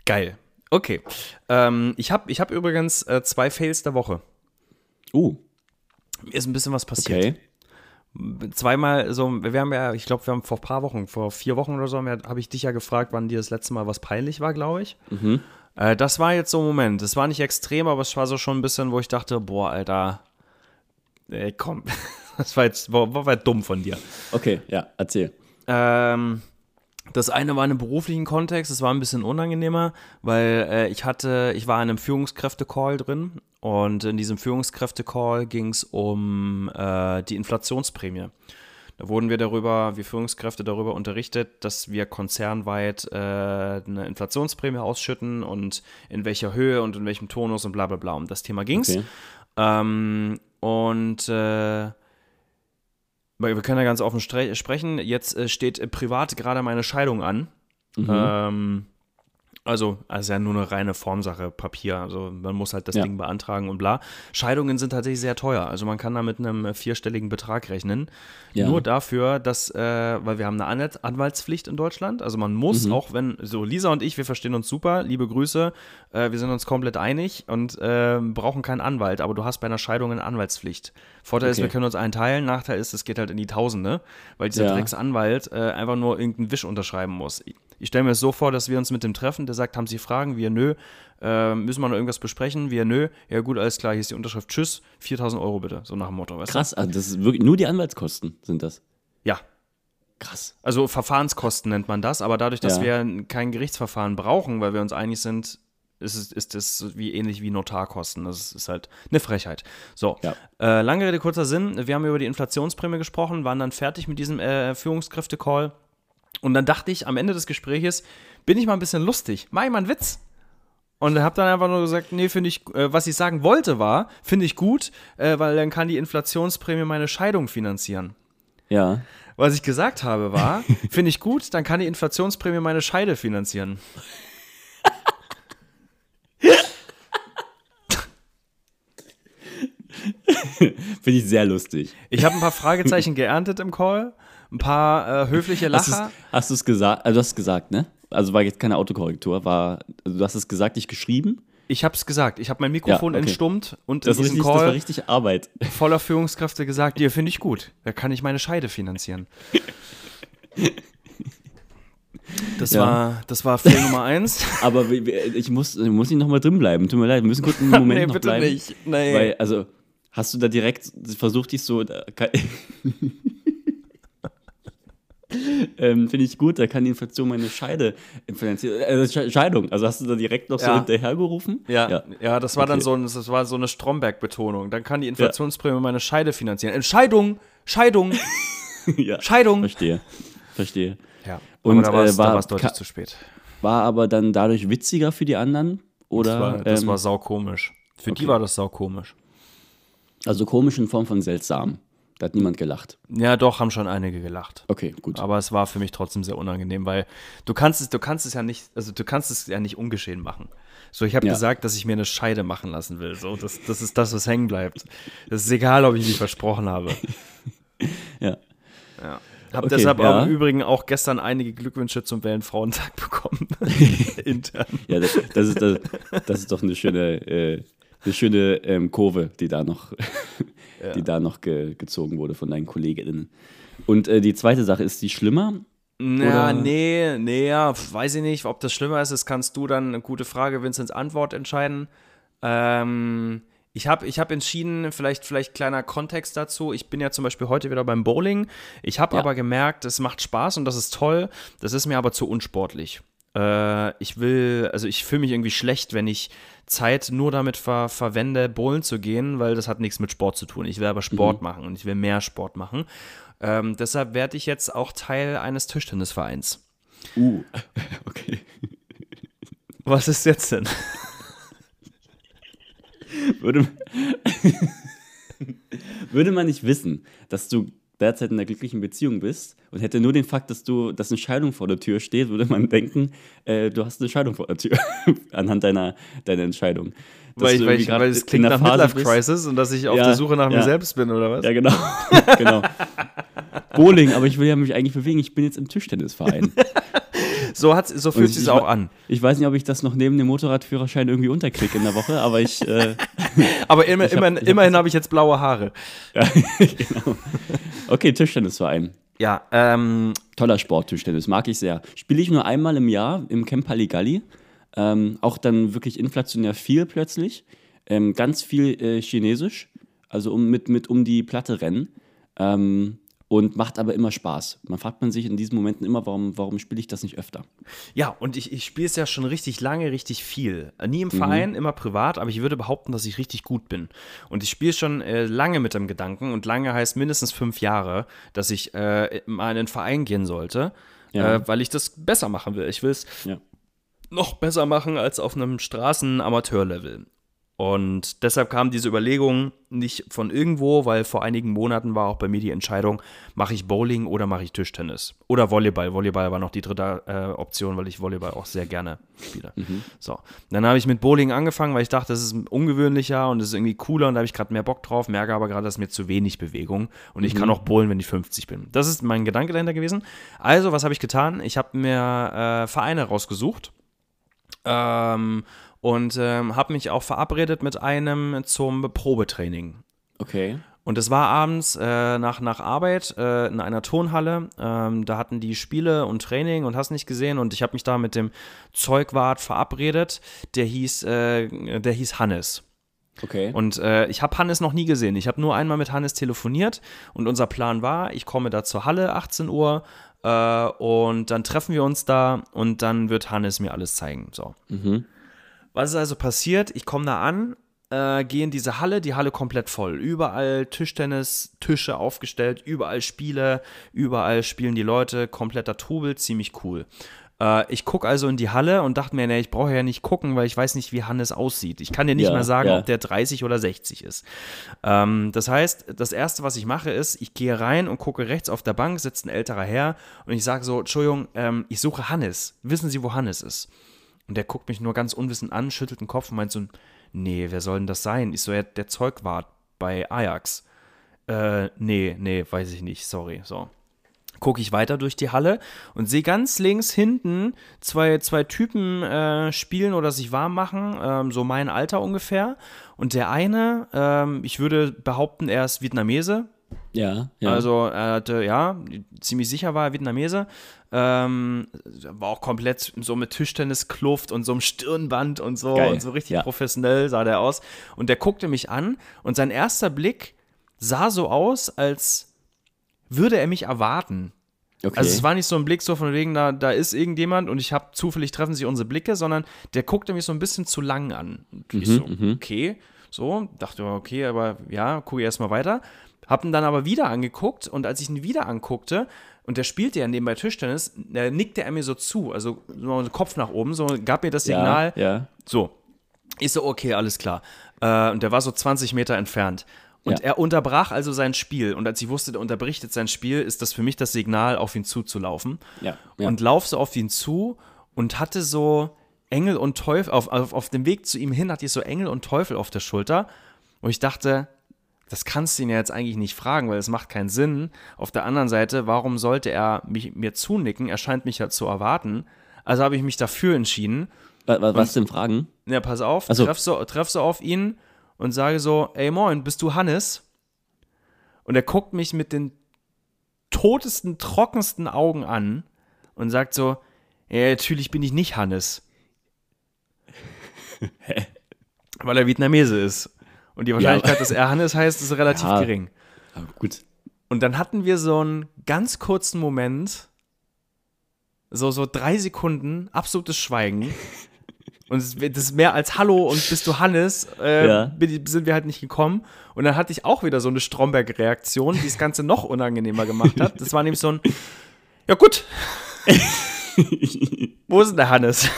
Geil. Okay. Ähm, ich habe ich hab übrigens äh, zwei Fails der Woche. Uh, Mir ist ein bisschen was passiert. okay. Zweimal so, wir haben ja, ich glaube, wir haben vor ein paar Wochen, vor vier Wochen oder so, habe ich dich ja gefragt, wann dir das letzte Mal was peinlich war, glaube ich. Äh, das war jetzt so ein Moment. Das war nicht extrem, aber es war so schon ein bisschen, wo ich dachte, boah, Alter, ey, komm. Das war jetzt, war, war dumm von dir. Okay, ja, erzähl. Ähm, das eine war in einem beruflichen Kontext, das war ein bisschen unangenehmer, weil äh, ich hatte, ich war in einem Führungskräfte-Call drin und in diesem Führungskräfte-Call ging es um äh, die Inflationsprämie. Da wurden wir darüber, wir Führungskräfte darüber unterrichtet, dass wir konzernweit äh, eine Inflationsprämie ausschütten und in welcher Höhe und in welchem Tonus und bla bla bla. Um das Thema ging es. Okay. Ähm, und äh, wir können ja ganz offen sprechen. Jetzt äh, steht äh, privat gerade meine Scheidung an. Ähm, also, also ja nur eine reine Formsache, Papier. Also man muss halt das Ja. Ding beantragen und bla. Scheidungen sind tatsächlich sehr teuer. Also man kann da mit einem vierstelligen Betrag rechnen. Ja. Nur dafür, dass, äh, weil wir haben eine Anwalt- Anwaltspflicht in Deutschland. Also man muss auch, wenn, so Lisa und ich, wir verstehen uns super, liebe Grüße, äh, wir sind uns komplett einig und äh, brauchen keinen Anwalt, aber du hast bei einer Scheidung eine Anwaltspflicht. Vorteil ist, Okay. wir können uns einteilen, Nachteil ist, es geht halt in die Tausende, weil dieser Ja. Drecksanwalt äh, einfach nur irgendeinen Wisch unterschreiben muss. Ich, stelle mir es so vor, dass wir uns mit dem treffen, der sagt, haben Sie Fragen? Wir, nö. Äh, müssen wir noch irgendwas besprechen? Wir, nö. Ja gut, alles klar, hier ist die Unterschrift, tschüss, 4000 Euro bitte, so nach dem Motto. Weißt du? Krass, also das ist wirklich nur die Anwaltskosten sind das. Ja, Krass. also Verfahrenskosten nennt man das, aber dadurch, dass Ja. wir kein Gerichtsverfahren brauchen, weil wir uns einig sind, ist es ist es wie ähnlich wie Notarkosten. Das ist halt eine Frechheit. So, Ja. äh, lange Rede, kurzer Sinn. Wir haben über die Inflationsprämie gesprochen, waren dann fertig mit diesem äh, Führungskräfte-Call. Und dann dachte ich am Ende des Gespräches, bin ich mal ein bisschen lustig, mach ich mal einen Witz. Und habe dann einfach nur gesagt, nee, finde ich, äh, was ich sagen wollte war, finde ich gut, äh, weil dann kann die Inflationsprämie meine Scheidung finanzieren. Ja. Was ich gesagt habe war, finde ich gut, dann kann die Inflationsprämie meine Scheide finanzieren. Finde ich sehr lustig. Ich habe ein paar Fragezeichen geerntet im Call, ein paar äh, höfliche Lacher. Hast du es gesagt? Also du hast es gesagt, ne? Also war jetzt keine Autokorrektur, war, also du hast es gesagt, nicht geschrieben. Ich habe es gesagt, ich habe mein Mikrofon Ja, okay. entstummt und Das, in richtig, das war Call richtig Arbeit. voller Führungskräfte gesagt, dir finde ich gut, da kann ich meine Scheide finanzieren. Das, Ja. war, das war Fail Nummer eins. Aber ich muss, ich muss nicht nochmal drin bleiben. Tut mir leid, wir müssen kurz einen Moment nee, noch bitte bleiben. nicht. Nee. Weil, also, hast du da direkt versucht, dich so. Ähm, Finde ich gut, da kann die Inflation meine Scheide finanzieren. Äh, Sche- Scheidung. Also hast du da direkt noch so Ja. hinterhergerufen? Ja, ja, das war dann Okay. so, ein- das war so eine Stromberg-Betonung. Dann kann die Inflationsprämie meine Scheide finanzieren. Entscheidung, Scheidung, ja. Scheidung. Verstehe. Verstehe. Ja, Und, aber da war es äh, war- deutlich ka- zu spät. War aber dann dadurch witziger für die anderen? Oder, Das war, das ähm, war saukomisch. Für die okay. war das saukomisch. also komisch in Form von seltsam. Da hat niemand gelacht. Ja, doch, haben schon einige gelacht. Okay, gut. Aber es war für mich trotzdem sehr unangenehm, weil du kannst es, du kannst es ja nicht, also du kannst es ja nicht ungeschehen machen. So, ich habe Ja. gesagt, dass ich mir eine Scheide machen lassen will. So, das, das ist das, was hängen bleibt. Das ist egal, ob ich mich versprochen habe. ja. Ja. Habe Okay, deshalb ja. im Übrigen auch gestern einige Glückwünsche zum Wellenfrauentag bekommen. Intern. Ja, das, das, ist, das, das ist doch eine schöne, äh, eine schöne ähm, Kurve, die da noch, die da noch ge, gezogen wurde von deinen Kolleginnen. Und äh, die zweite Sache, ist die schlimmer? Ja, nee, nee, ja, weiß ich nicht, ob das schlimmer ist. Das kannst du dann, eine gute Frage, Vinzens Antwort entscheiden. Ähm, ich habe ich hab entschieden, vielleicht, vielleicht kleiner Kontext dazu. Ich bin ja zum Beispiel heute wieder beim Bowling. Ich habe Ja. aber gemerkt, es macht Spaß und das ist toll. Das ist mir aber zu unsportlich. Äh, ich will, also ich fühle mich irgendwie schlecht, wenn ich Zeit nur damit ver verwende, bowlen zu gehen, weil das hat nichts mit Sport zu tun. Ich will aber Sport machen und ich will mehr Sport machen. Ähm, deshalb werde ich jetzt auch Teil eines Tischtennisvereins. Uh, okay. Was ist jetzt denn? Würde, würde man nicht wissen, dass du derzeit in einer glücklichen Beziehung bist und hätte nur den Fakt, dass du, dass eine Scheidung vor der Tür steht, würde man denken, äh, du hast eine Scheidung vor der Tür anhand deiner, deiner Entscheidung. Dass Weil, ich, weil, ich, weil es in klingt nach Phase Midlife bist- Crisis und dass ich auf Ja, der Suche nach mir ja. selbst bin, oder was? Ja, genau. genau. Bowling, aber ich will ja mich eigentlich bewegen. Ich bin jetzt im Tischtennisverein. So, hat's, so fühlt es sich ich auch an. Ich weiß nicht, ob ich das noch neben dem Motorradführerschein irgendwie unterkriege in der Woche, aber ich. Äh, Aber immer, hab- immerhin, ich hab immerhin habe ich jetzt blaue Haare. ja, genau. Okay, Tischtennisverein. Ja, ähm, Toller Sport, Tischtennis, mag ich sehr. Spiele ich nur einmal im Jahr im Camp Halligalli. Ähm, auch dann wirklich inflationär viel plötzlich. Ähm, ganz viel äh, Chinesisch, also um, mit, mit um die Platte rennen. Ähm, und macht aber immer Spaß. Man fragt man sich in diesen Momenten immer, warum, warum spiele ich das nicht öfter? ja, und ich, ich spiele es ja schon richtig lange, richtig viel. Äh, Nie im Verein, immer privat, aber ich würde behaupten, dass ich richtig gut bin. Und ich spiele schon äh, lange mit dem Gedanken, und lange heißt mindestens fünf Jahre, dass ich äh, mal in einen Verein gehen sollte, Ja. äh, weil ich das besser machen will. Ich will es Ja. noch besser machen als auf einem Straßen-Amateur-Level. Und deshalb kam diese Überlegung nicht von irgendwo, weil vor einigen Monaten war auch bei mir die Entscheidung, mache ich Bowling oder mache ich Tischtennis? Oder Volleyball. Volleyball war noch die dritte äh, Option, weil ich Volleyball auch sehr gerne spiele. So. Dann habe ich mit Bowling angefangen, weil ich dachte, das ist ungewöhnlicher und das ist irgendwie cooler und da habe ich gerade mehr Bock drauf, merke aber gerade, dass mir zu wenig Bewegung und ich kann auch bowlen, wenn ich 50 bin. Das ist mein Gedanke dahinter gewesen. Also, was habe ich getan? Ich habe mir äh, Vereine rausgesucht ähm, und ähm, habe mich auch verabredet mit einem zum Probetraining. Okay. Und es war abends äh, nach, nach Arbeit äh, in einer Turnhalle. Ähm, da hatten die Spiele und Training und hast nicht gesehen. Und ich habe mich da mit dem Zeugwart verabredet. Der hieß, äh, der hieß Hannes. Okay. Und äh, ich habe Hannes noch nie gesehen. Ich habe nur einmal mit Hannes telefoniert und unser Plan war, ich komme da zur Halle, 18 Uhr, äh, und dann treffen wir uns da und dann wird Hannes mir alles zeigen. So. Was ist also passiert? Ich komme da an, äh, gehe in diese Halle, die Halle komplett voll. Überall Tischtennis, Tische aufgestellt, überall Spiele, überall spielen die Leute, kompletter Trubel, ziemlich cool. Äh, ich gucke also in die Halle und dachte mir, nee, ich brauche ja nicht gucken, weil ich weiß nicht, wie Hannes aussieht. Ich kann dir nicht Ja, mal sagen, ja. ob der 30 oder 60 ist. Ähm, das heißt, das Erste, was ich mache, ist, ich gehe rein und gucke rechts auf der Bank, sitzt ein älterer Herr und ich sage so, Entschuldigung, ähm, ich suche Hannes. Wissen Sie, wo Hannes ist? Und der guckt mich nur ganz unwissend an, schüttelt den Kopf und meint so, nee, wer soll denn das sein? Ich so, ja, der Zeugwart bei Ajax. Äh, nee, nee, weiß ich nicht, sorry, so. Gucke ich weiter durch die Halle und sehe ganz links hinten zwei, zwei Typen äh, spielen oder sich warm machen, ähm, so mein Alter ungefähr. Und der eine, ähm, ich würde behaupten, er ist Vietnamese, ja, ja. also er hatte, ja, ziemlich sicher war er Vietnamese. Ähm, war auch komplett so mit Tischtenniskluft und so einem Stirnband und so Geil, und so richtig ja. professionell sah der aus. Und der guckte mich an und sein erster Blick sah so aus, als würde er mich erwarten. Okay. Also es war nicht so ein Blick so von wegen, da, da ist irgendjemand und ich habe zufällig treffen sich unsere Blicke, sondern der guckte mich so ein bisschen zu lang an. Und ich so, okay, so, dachte mir, okay, aber ja, gucke ich erstmal weiter. Hab ihn dann aber wieder angeguckt und als ich ihn wieder anguckte, und der spielte ja nebenbei Tischtennis, äh, nickte er mir so zu, also so den Kopf nach oben, so gab mir das Signal, Ja, ja. so. Ich so, okay, alles klar. Äh, und der war so 20 Meter entfernt. Und Ja. er unterbrach also sein Spiel. Und als ich wusste, der unterbricht jetzt sein Spiel, ist das für mich das Signal, auf ihn zuzulaufen. Ja, ja. Und lauf so auf ihn zu und hatte so Engel und Teufel, auf, auf, auf dem Weg zu ihm hin hatte ich so Engel und Teufel auf der Schulter. Und ich dachte, das kannst du ihn ja jetzt eigentlich nicht fragen, weil es macht keinen Sinn. Auf der anderen Seite, warum sollte er mich, mir zunicken? Er scheint mich ja zu erwarten. Also habe ich mich dafür entschieden. Was, was, denn Fragen? Ja, pass auf, Ach so. treff, so, treff so auf ihn und sage so, ey moin, bist du Hannes? Und er guckt mich mit den totesten, trockensten Augen an und sagt so, ja, natürlich bin ich nicht Hannes. Weil er Vietnamese ist. Und die Wahrscheinlichkeit, dass er Hannes heißt, ist relativ Ja. gering. Ah, gut. Und dann hatten wir so einen ganz kurzen Moment, so, so drei Sekunden, absolutes Schweigen. Und das ist mehr als Hallo und bist du Hannes, äh, Ja. sind wir halt nicht gekommen. Und dann hatte ich auch wieder so eine Stromberg-Reaktion, die das Ganze noch unangenehmer gemacht hat. Das war nämlich so ein, ja gut, wo ist denn der Hannes?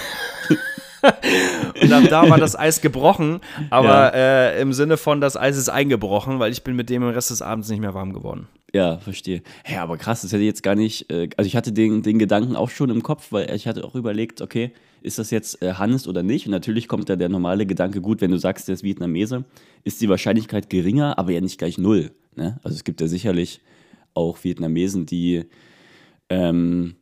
und ab da war das Eis gebrochen, aber äh, im Sinne von, das Eis ist eingebrochen, weil ich bin mit dem im Rest des Abends nicht mehr warm geworden. Ja, verstehe. Ja, aber krass, das hätte ich jetzt gar nicht. Äh, also ich hatte den, den Gedanken auch schon im Kopf, weil ich hatte auch überlegt, okay, ist das jetzt äh, Hannes oder nicht? Und natürlich kommt da der normale Gedanke, gut, wenn du sagst, der ist Vietnamese, ist die Wahrscheinlichkeit geringer, aber ja nicht gleich null. Ne? Also es gibt ja sicherlich auch Vietnamesen, die ähm,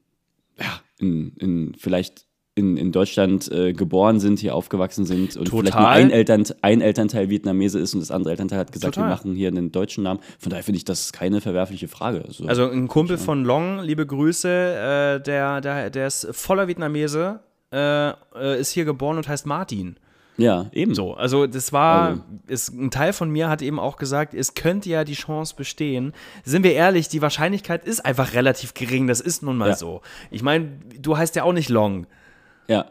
ja, in, in vielleicht in, in Deutschland äh, geboren sind, hier aufgewachsen sind und vielleicht nur Total. ein, Eltern, ein Elternteil Vietnamese ist und das andere Elternteil hat gesagt, Total. wir machen hier einen deutschen Namen. Von daher finde ich das keine verwerfliche Frage. So. Also ein Kumpel von Long, liebe Grüße, äh, der, der, der ist voller Vietnamese, äh, äh, ist hier geboren und heißt Martin. ja, eben. So, also das war, Also- ist, ein Teil von mir hat eben auch gesagt, es könnte ja die Chance bestehen. Sind wir ehrlich, die Wahrscheinlichkeit ist einfach relativ gering, das ist nun mal Ja. so. Ich meine, du heißt ja auch nicht Long, Ja.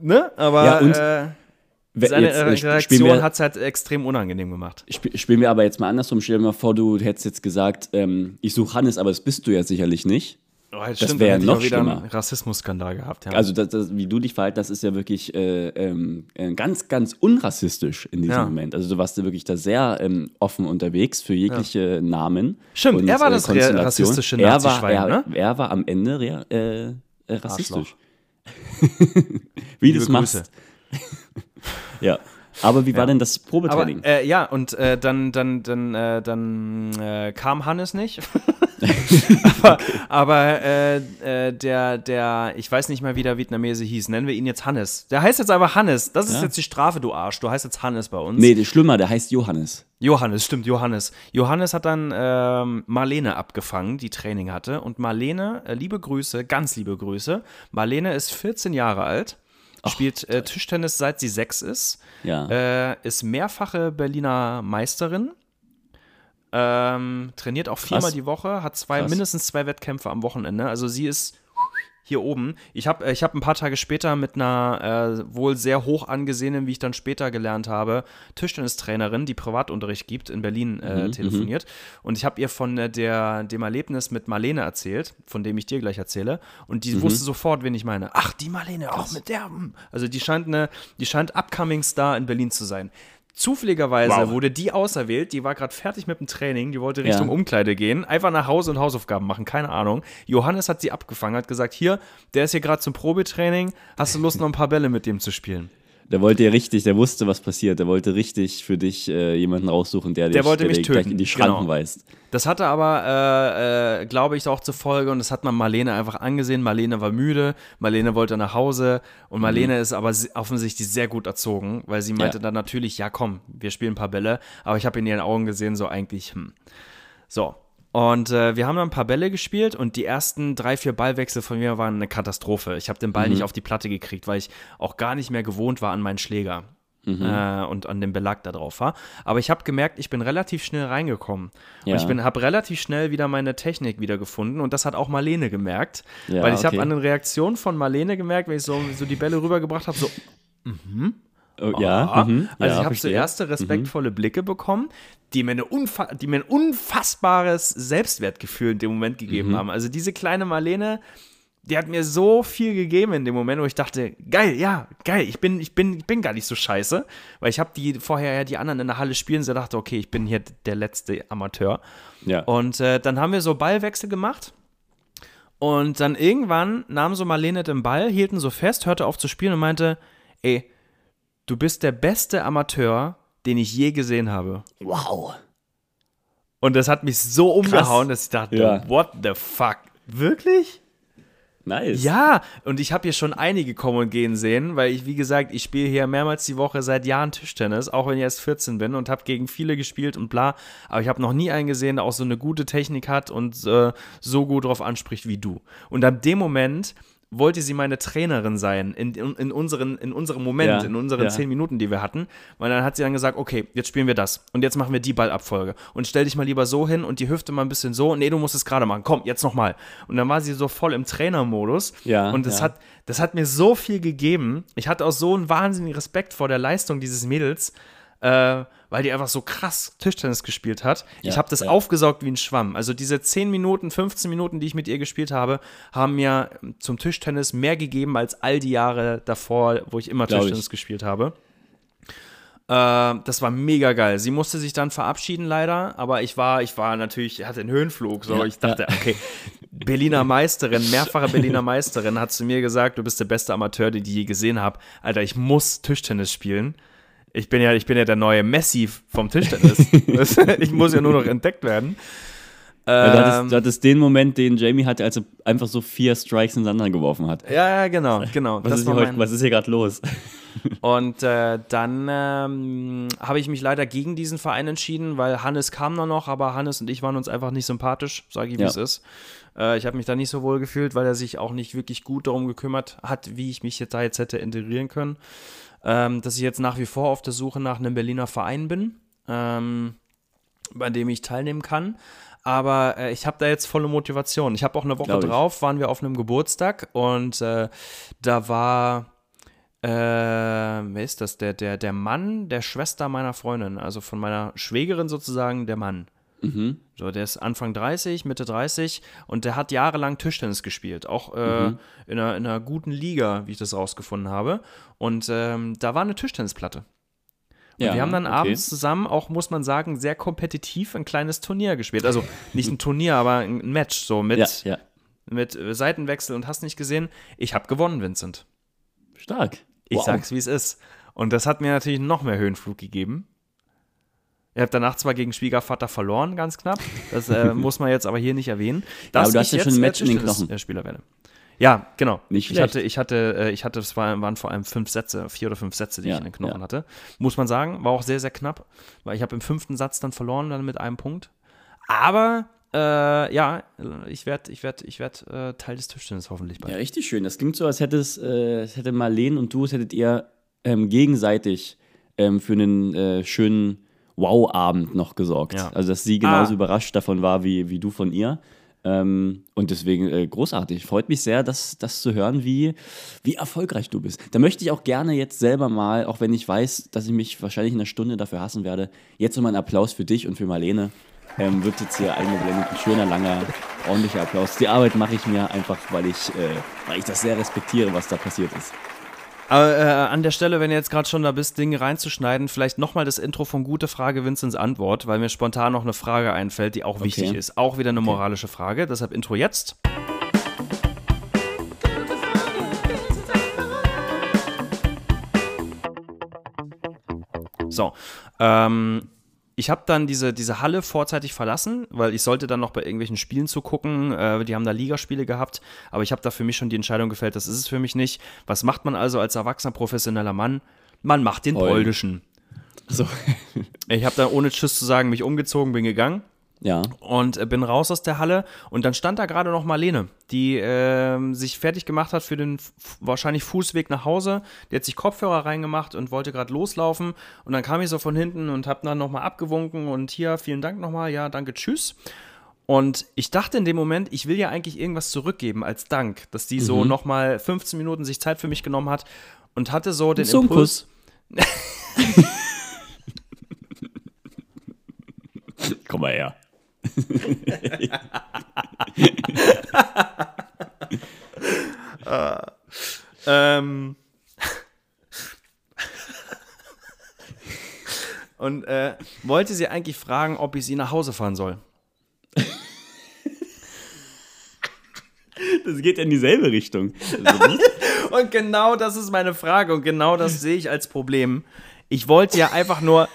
ne? Aber Ja, und äh, seine jetzt, äh, Reaktion hat es halt extrem unangenehm gemacht. sp spielen wir aber jetzt mal andersrum. Stell dir mal vor, du hättest jetzt gesagt, ähm, ich suche Hannes, aber das bist du ja sicherlich nicht. Oh, Das stimmt, wär dann hätte ich noch wieder einen schlimmer. Rassismusskandal gehabt. Ja. Also, das, das, wie du dich verhalten, das ist ja wirklich äh, ähm, äh, ganz, ganz unrassistisch in diesem Ja. Moment. Also, du warst ja wirklich da sehr ähm, offen unterwegs für jegliche Namen. Stimmt, er war das re- Konstellationen. rassistische er war, er, ne? er war am Ende äh, äh, rassistisch. Wie du es machst. ja. Aber wie war denn das Aber Probetraining? äh, ja, und äh, dann, dann, dann, äh, dann äh, kam Hannes nicht. aber aber äh, äh, der, der, ich weiß nicht mehr, wie der Vietnamese hieß. Nennen wir ihn jetzt Hannes. Der heißt jetzt einfach Hannes. Das ist Ja. jetzt die Strafe, du Arsch. Du heißt jetzt Hannes bei uns. nee, schlimmer, der heißt Johannes. Johannes, stimmt, Johannes. Johannes hat dann ähm, Marlene abgefangen, die Training hatte. Und Marlene, liebe Grüße, ganz liebe Grüße. Marlene ist 14 Jahre alt, spielt äh, Tischtennis seit sie sechs ist, Ja. äh, ist mehrfache Berliner Meisterin. Ähm, trainiert auch viermal Krass. die Woche, hat zwei, Krass. mindestens zwei Wettkämpfe am Wochenende. Also sie ist hier oben. Ich habe ich hab ein paar Tage später mit einer äh, wohl sehr hoch angesehenen, wie ich dann später gelernt habe, Tischtennistrainerin, die Privatunterricht gibt, in Berlin äh, Mhm, telefoniert. Und ich habe ihr von äh, der, dem Erlebnis mit Marlene erzählt, von dem ich dir gleich erzähle. Und Mhm. die wusste sofort, wen ich meine. Ach, die Marlene, auch mit der. hm. Also die scheint eine, die scheint Upcoming Star in Berlin zu sein. Zufälligerweise Wow. wurde die auserwählt, die war gerade fertig mit dem Training, die wollte Richtung Ja. Umkleide gehen, einfach nach Hause und Hausaufgaben machen, keine Ahnung. Johannes hat sie abgefangen, hat gesagt, hier, der ist hier gerade zum Probetraining, hast du Lust noch ein paar Bälle mit dem zu spielen? Der wollte ja richtig, der wusste, was passiert. Der wollte richtig für dich äh, jemanden raussuchen, der, dich, wollte mich dir gleich töten, in die Schranken genau. weist. Das hatte aber, äh, äh, glaube ich, auch zur Folge, und das hat man Marlene einfach angesehen. Marlene war müde, Marlene wollte nach Hause und Marlene ist aber offensichtlich sehr gut erzogen, weil sie meinte Ja. dann natürlich, ja komm, wir spielen ein paar Bälle, aber ich habe in ihren Augen gesehen, so eigentlich, hm. So. Und äh, wir haben dann ein paar Bälle gespielt und die ersten drei, vier Ballwechsel von mir waren eine Katastrophe. Ich habe den Ball nicht auf die Platte gekriegt, weil ich auch gar nicht mehr gewohnt war an meinen Schläger. Mhm. äh, und an dem Belag da drauf war. Aber ich habe gemerkt, ich bin relativ schnell reingekommen. Ja. Und ich habe relativ schnell wieder meine Technik wiedergefunden. Und das hat auch Marlene gemerkt. Ja, weil ich habe okay. an den Reaktionen von Marlene gemerkt, wenn ich so, so die Bälle rübergebracht habe, so, Oh, ja, mhm. Also ja, ich habe so erste respektvolle Blicke bekommen, die mir, eine unfa die mir ein unfassbares Selbstwertgefühl in dem Moment gegeben haben. Also diese kleine Marlene, die hat mir so viel gegeben in dem Moment, wo ich dachte, geil, ja, geil, ich bin, ich bin, ich bin gar nicht so scheiße. Weil ich habe die vorher ja die anderen in der Halle spielen, so dachte, okay, ich bin hier der letzte Amateur. Ja. Und äh, dann haben wir so Ballwechsel gemacht. Und dann irgendwann nahm so Marlene den Ball, hielten so fest, hörte auf zu spielen und meinte, ey, du bist der beste Amateur, den ich je gesehen habe. Wow. Und das hat mich so umgehauen, dass ich dachte, Ja. what the fuck? Wirklich? Nice. Ja, und ich habe hier schon einige kommen und gehen sehen, weil ich, wie gesagt, ich spiele hier mehrmals die Woche seit Jahren Tischtennis, auch wenn ich erst 14 bin und habe gegen viele gespielt und bla. Aber ich habe noch nie einen gesehen, der auch so eine gute Technik hat und äh, so gut drauf anspricht wie du. Und ab dem Moment wollte sie meine Trainerin sein, in, in, unseren, in unserem Moment, Ja, in unseren ja. zehn Minuten, die wir hatten. Weil dann hat sie dann gesagt, okay, jetzt spielen wir das. Und jetzt machen wir die Ballabfolge. Und stell dich mal lieber so hin und die Hüfte mal ein bisschen so. Nee, du musst es gerade machen. Komm, jetzt nochmal. Und dann war sie so voll im Trainermodus. Ja, Und das, ja. hat, das hat mir so viel gegeben. Ich hatte auch so einen wahnsinnigen Respekt vor der Leistung dieses Mädels, äh, weil die einfach so krass Tischtennis gespielt hat. ich Ja, habe das ja. aufgesaugt wie ein Schwamm. Also diese 10 Minuten, 15 Minuten, die ich mit ihr gespielt habe, haben mir zum Tischtennis mehr gegeben als all die Jahre davor, wo ich immer Glaub Tischtennis ich. gespielt habe. Äh, das war mega geil. Sie musste sich dann verabschieden leider, aber ich war, ich war natürlich, hatte einen Höhenflug. So, Ja, ich dachte, okay, Berliner Meisterin, mehrfache Berliner Meisterin, hat zu mir gesagt, du bist der beste Amateur, den ich je gesehen habe. Alter, ich muss Tischtennis spielen. Ich bin ja, ich bin ja der neue Messi vom Tischtennis. ich muss ja nur noch entdeckt werden. Ja, du, Ähm, hattest, du hattest den Moment, den Jamie hatte, als er einfach so vier Strikes hintereinander geworfen hat. ja, ja, genau, genau. Was ist, hier mein- was ist hier gerade los? Und äh, dann ähm, habe ich mich leider gegen diesen Verein entschieden, weil Hannes kam noch noch, aber Hannes und ich waren uns einfach nicht sympathisch, sage ich, wie Ja. es ist. Äh, ich habe mich da nicht so wohl gefühlt, weil er sich auch nicht wirklich gut darum gekümmert hat, wie ich mich jetzt da jetzt hätte integrieren können. Ähm, dass ich jetzt nach wie vor auf der Suche nach einem Berliner Verein bin, ähm, bei dem ich teilnehmen kann. Aber äh, ich habe da jetzt volle Motivation. Ich habe auch eine Woche drauf, waren wir auf einem Geburtstag und äh, da war äh, wer ist das? Der, der, der Mann der Schwester meiner Freundin, also von meiner Schwägerin sozusagen, der Mann. Mhm. So, der ist Anfang 30, Mitte 30 und der hat jahrelang Tischtennis gespielt. Auch äh, Mhm. in, einer, in einer guten Liga, wie ich das rausgefunden habe. Und ähm, da war eine Tischtennisplatte. Und Ja, wir haben dann okay. abends zusammen auch, muss man sagen, sehr kompetitiv ein kleines Turnier gespielt. Also nicht ein Turnier, aber ein Match, so mit, Ja, ja. mit äh, Seitenwechsel und hast nicht gesehen. Ich habe gewonnen, Vincent. Stark. Ich Wow. sag's, wie es ist. Und das hat mir natürlich noch mehr Höhenflug gegeben. Ihr habt danach zwar gegen Schwiegervater verloren, ganz knapp. Das äh, muss man jetzt aber hier nicht erwähnen. aber Dass du hast ja schon ein Match in den Knochen. Spieler werde. Ja, genau. Nicht ich hatte, ich hatte, äh, ich hatte, es war, waren vor allem fünf Sätze, vier oder fünf Sätze, die Ja, ich in den Knochen ja. hatte. Muss man sagen, war auch sehr, sehr knapp, weil ich habe im fünften Satz dann verloren, dann mit einem Punkt. Aber äh, ja, ich werde, ich werde, ich werde äh, Teil des Tischtennis hoffentlich bald. Ja, richtig schön. Das klingt so, als hättest, äh, hätte Marlene und du, als hättet ihr ähm, gegenseitig ähm, für einen äh, schönen Wow-Abend noch gesorgt. Ja. Also, dass sie genauso Ah. überrascht davon war, wie, wie du von ihr. Ähm, und deswegen äh, großartig. Freut mich sehr, das, das zu hören, wie, wie erfolgreich du bist. Da möchte ich auch gerne jetzt selber mal, auch wenn ich weiß, dass ich mich wahrscheinlich in einer Stunde dafür hassen werde, jetzt nochmal einen Applaus für dich und für Marlene. Ähm, wird jetzt hier eingeblendet. Ein schöner, langer, ordentlicher Applaus. Die Arbeit mache ich mir einfach, weil ich, äh, weil ich das sehr respektiere, was da passiert ist. Aber äh, an der Stelle, wenn ihr jetzt gerade schon da bist, Dinge reinzuschneiden, vielleicht nochmal das Intro von Gute Frage, Vinzens Antwort, weil mir spontan noch eine Frage einfällt, die auch wichtig Okay. ist. Auch wieder eine moralische Frage, deshalb Intro jetzt. So, ähm, ich habe dann diese, diese Halle vorzeitig verlassen, weil ich sollte dann noch bei irgendwelchen Spielen zugucken. Äh, die haben da Ligaspiele gehabt, aber ich habe da für mich schon die Entscheidung gefällt, das ist es für mich nicht. Was macht man also als erwachsener professioneller Mann? Man macht den Heulen. polnischen. So. Ich habe dann ohne Tschüss zu sagen mich umgezogen, bin gegangen. Ja. und äh, bin raus aus der Halle und dann stand da gerade noch Marlene, die ähm, sich fertig gemacht hat für den wahrscheinlich Fußweg nach Hause. Die hat sich Kopfhörer reingemacht und wollte gerade loslaufen und dann kam ich so von hinten und habe dann nochmal abgewunken und hier, vielen Dank nochmal, ja, danke, tschüss. Und ich dachte in dem Moment, ich will ja eigentlich irgendwas zurückgeben als Dank, dass die so nochmal 15 Minuten sich Zeit für mich genommen hat und hatte so den So ein Impuls. Kuss. Komm mal her. Ähm. Und äh, wollte sie eigentlich fragen, ob ich sie nach Hause fahren soll. Das geht ja in dieselbe Richtung. Und genau das ist meine Frage und genau das sehe ich als Problem. Ich wollte ja einfach nur,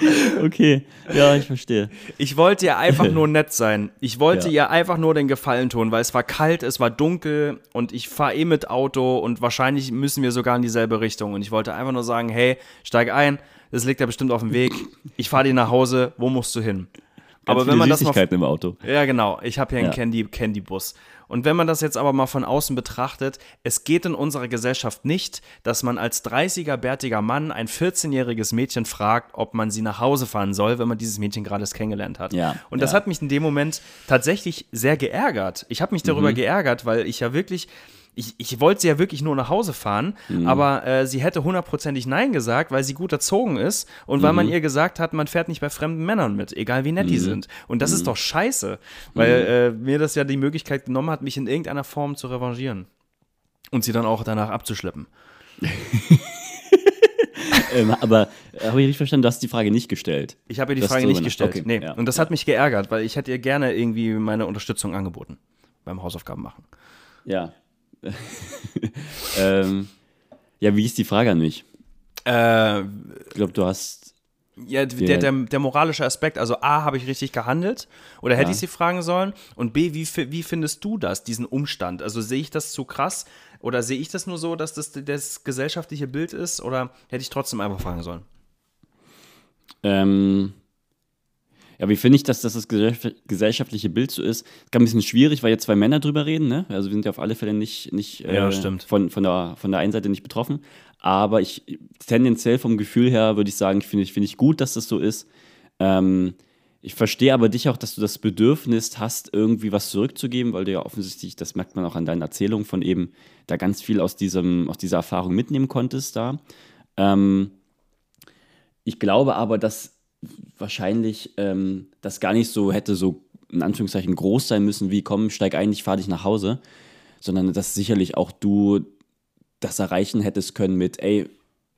okay, ja, ich verstehe. ich wollte ja einfach nur nett sein. Ich wollte Ja. ihr einfach nur den Gefallen tun, weil es war kalt, es war dunkel und ich fahre eh mit Auto und wahrscheinlich müssen wir sogar in dieselbe Richtung. Und ich wollte einfach nur sagen, hey, steig ein, das liegt ja bestimmt auf dem Weg. Ich fahre dir nach Hause, wo musst du hin? Ganz Aber wenn man das mal im Auto. Ja, genau. Ich habe hier einen Ja. Candy, Candy-Bus. Und wenn man das jetzt aber mal von außen betrachtet, es geht in unserer Gesellschaft nicht, dass man als 30er, bärtiger Mann ein 14-jähriges Mädchen fragt, ob man sie nach Hause fahren soll, wenn man dieses Mädchen gerade erst kennengelernt hat. Ja, Und das ja. hat mich in dem Moment tatsächlich sehr geärgert. Ich habe mich Mhm. darüber geärgert, weil ich ja wirklich. Ich, ich wollte sie ja wirklich nur nach Hause fahren, Mhm. aber äh, sie hätte hundertprozentig Nein gesagt, weil sie gut erzogen ist und weil Mhm. man ihr gesagt hat, man fährt nicht bei fremden Männern mit, egal wie nett Mhm. die sind. Und das ist doch scheiße, weil äh, mir das ja die Möglichkeit genommen hat, mich in irgendeiner Form zu revanchieren. Und sie dann auch danach abzuschleppen. Ähm, aber äh, habe ich richtig verstanden, du hast die Frage nicht gestellt. Ich habe ihr die Das Frage nicht gestellt. Okay, Nee. ja, Und das hat mich geärgert, weil ich hätte ihr gerne irgendwie meine Unterstützung angeboten beim Hausaufgaben machen. Ja. ähm, ja, wie ist die Frage an mich? Äh, Ich glaube, du hast. Ja, der, der, der moralische Aspekt, also A, habe ich richtig gehandelt oder hätte Ja. ich sie fragen sollen und B, wie, wie findest du das, diesen Umstand? Also sehe ich das zu krass oder sehe ich das nur so, dass das das gesellschaftliche Bild ist oder hätte ich trotzdem einfach fragen sollen? Ähm, ja, wie finde ich, dass das das gesell- gesellschaftliche Bild so ist? Ist ein bisschen schwierig, weil jetzt zwei Männer drüber reden, ne? Also wir sind ja auf alle Fälle nicht, nicht Ja, äh. Von, von, der, von der einen Seite nicht betroffen. Aber ich tendenziell vom Gefühl her würde ich sagen, finde ich, finde ich gut, dass das so ist. Ähm, ich verstehe aber dich auch, dass du das Bedürfnis hast, irgendwie was zurückzugeben, weil du ja offensichtlich, das merkt man auch an deinen Erzählungen von eben, da ganz viel aus, diesem, aus dieser Erfahrung mitnehmen konntest da. Ähm, ich glaube aber, dass wahrscheinlich ähm, das gar nicht so hätte so in Anführungszeichen groß sein müssen, wie komm, steig ein, ich fahr dich nach Hause, sondern dass sicherlich auch du das erreichen hättest können mit, ey,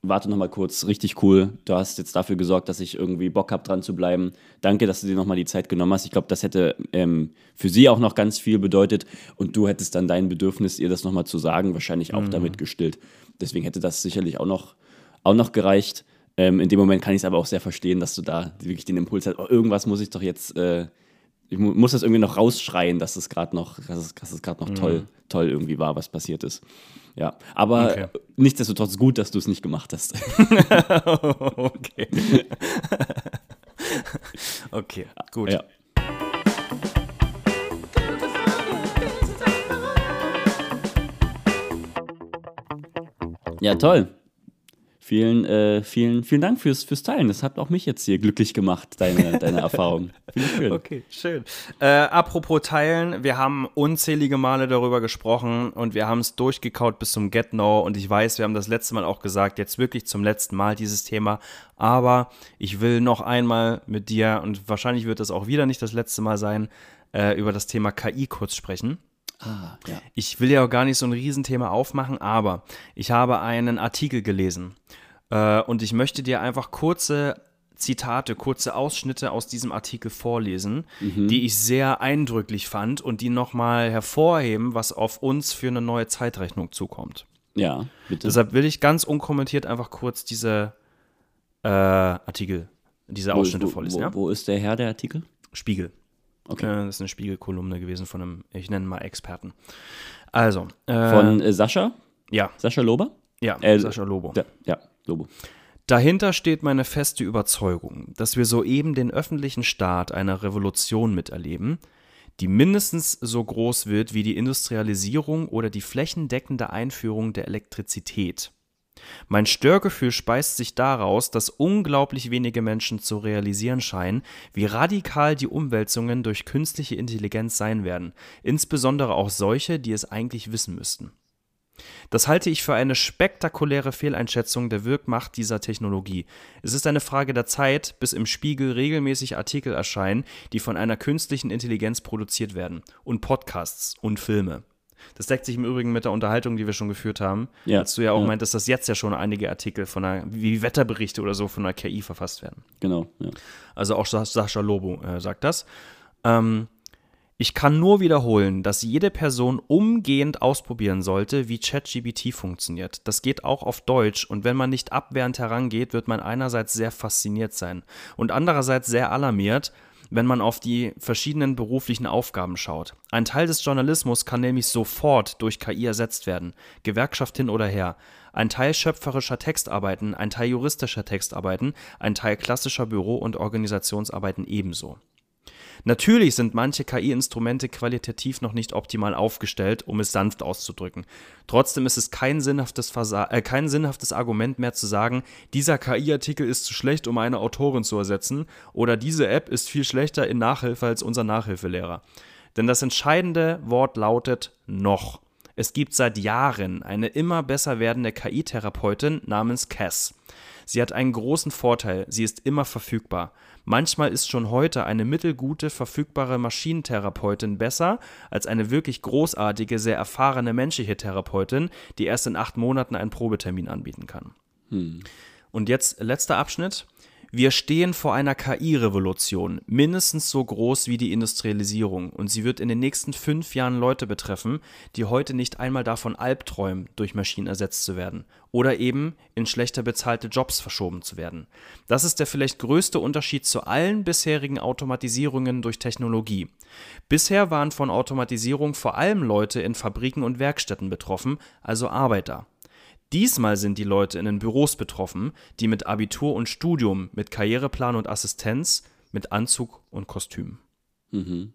warte noch mal kurz, richtig cool, du hast jetzt dafür gesorgt, dass ich irgendwie Bock habe, dran zu bleiben. Danke, dass du dir noch mal die Zeit genommen hast. Ich glaube, das hätte ähm, für sie auch noch ganz viel bedeutet und du hättest dann dein Bedürfnis, ihr das noch mal zu sagen, wahrscheinlich auch damit gestillt. Deswegen hätte das sicherlich auch noch, auch noch gereicht. Ähm, in dem Moment kann ich es aber auch sehr verstehen, dass du da wirklich den Impuls hast, oh, irgendwas muss ich doch jetzt, äh, ich mu muss das irgendwie noch rausschreien, dass es gerade noch, dass es, es gerade noch toll, toll irgendwie war, was passiert ist. Ja, aber Okay. nichtsdestotrotz gut, dass du es nicht gemacht hast. okay. okay, gut. ja. ja, toll. Vielen, äh, vielen, vielen Dank fürs, fürs Teilen. Das hat auch mich jetzt hier glücklich gemacht, deine, deine Erfahrung. Schön. Okay, schön. Äh, apropos Teilen, wir haben unzählige Male darüber gesprochen und wir haben es durchgekaut bis zum Get Know und ich weiß, wir haben das letzte Mal auch gesagt, jetzt wirklich zum letzten Mal dieses Thema, aber ich will noch einmal mit dir und wahrscheinlich wird das auch wieder nicht das letzte Mal sein, äh, über das Thema KI kurz sprechen. Ah, ja. Ich will ja auch gar nicht so ein Riesenthema aufmachen, aber ich habe einen Artikel gelesen äh, und ich möchte dir einfach kurze Zitate, kurze Ausschnitte aus diesem Artikel vorlesen, die ich sehr eindrücklich fand und die nochmal hervorheben, was auf uns für eine neue Zeitrechnung zukommt. ja, bitte. Deshalb will ich ganz unkommentiert einfach kurz diese äh, Artikel, diese wo, Ausschnitte wo, vorlesen. wo, ja? wo ist der Herr, der Artikel? Spiegel. Okay. Äh, das ist eine Spiegelkolumne gewesen von einem, ich nenne mal Experten. Also, äh, Von äh, Sascha? ja, Sascha Lober? ja, Äh, Sascha Lobo. Ja, ja Lobo. Dahinter steht meine feste Überzeugung, dass wir soeben den öffentlichen Start einer Revolution miterleben, die mindestens so groß wird wie die Industrialisierung oder die flächendeckende Einführung der Elektrizität. Mein Störgefühl speist sich daraus, dass unglaublich wenige Menschen zu realisieren scheinen, wie radikal die Umwälzungen durch künstliche Intelligenz sein werden, insbesondere auch solche, die es eigentlich wissen müssten. Das halte ich für eine spektakuläre Fehleinschätzung der Wirkmacht dieser Technologie. Es ist eine Frage der Zeit, bis im Spiegel regelmäßig Artikel erscheinen, die von einer künstlichen Intelligenz produziert werden, und Podcasts und Filme. Das deckt sich im Übrigen mit der Unterhaltung, die wir schon geführt haben. Ja. Als du ja auch ja. meintest, dass jetzt ja schon einige Artikel von einer, wie Wetterberichte oder so von einer KI verfasst werden. Genau, ja. Also auch Sascha Lobo äh, sagt das. Ähm, ich kann nur wiederholen, dass jede Person umgehend ausprobieren sollte, wie ChatGPT funktioniert. Das geht auch auf Deutsch und wenn man nicht abwehrend herangeht, wird man einerseits sehr fasziniert sein und andererseits sehr alarmiert, wenn man auf die verschiedenen beruflichen Aufgaben schaut. Ein Teil des Journalismus kann nämlich sofort durch KI ersetzt werden, Gewerkschaft hin oder her. Ein Teil schöpferischer Textarbeiten, ein Teil juristischer Textarbeiten, ein Teil klassischer Büro- und Organisationsarbeiten ebenso. Natürlich sind manche KI-Instrumente qualitativ noch nicht optimal aufgestellt, um es sanft auszudrücken. Trotzdem ist es kein sinnhaftes, Versa äh, kein sinnhaftes Argument mehr zu sagen, dieser KI-Artikel ist zu schlecht, um eine Autorin zu ersetzen, oder diese App ist viel schlechter in Nachhilfe als unser Nachhilfelehrer. Denn das entscheidende Wort lautet noch. Es gibt seit Jahren eine immer besser werdende KI-Therapeutin namens Cass. Sie hat einen großen Vorteil, sie ist immer verfügbar. Manchmal ist schon heute eine mittelgute, verfügbare Maschinentherapeutin besser als eine wirklich großartige, sehr erfahrene menschliche Therapeutin, die erst in acht Monaten einen Probetermin anbieten kann. Hm. Und jetzt letzter Abschnitt. Wir stehen vor einer KI-Revolution, mindestens so groß wie die Industrialisierung, und sie wird in den nächsten fünf Jahren Leute betreffen, die heute nicht einmal davon albträumen, durch Maschinen ersetzt zu werden oder eben in schlechter bezahlte Jobs verschoben zu werden. Das ist der vielleicht größte Unterschied zu allen bisherigen Automatisierungen durch Technologie. Bisher waren von Automatisierung vor allem Leute in Fabriken und Werkstätten betroffen, also Arbeiter. Diesmal sind die Leute in den Büros betroffen, die mit Abitur und Studium, mit Karriereplan und Assistenz, mit Anzug und Kostüm. Mhm.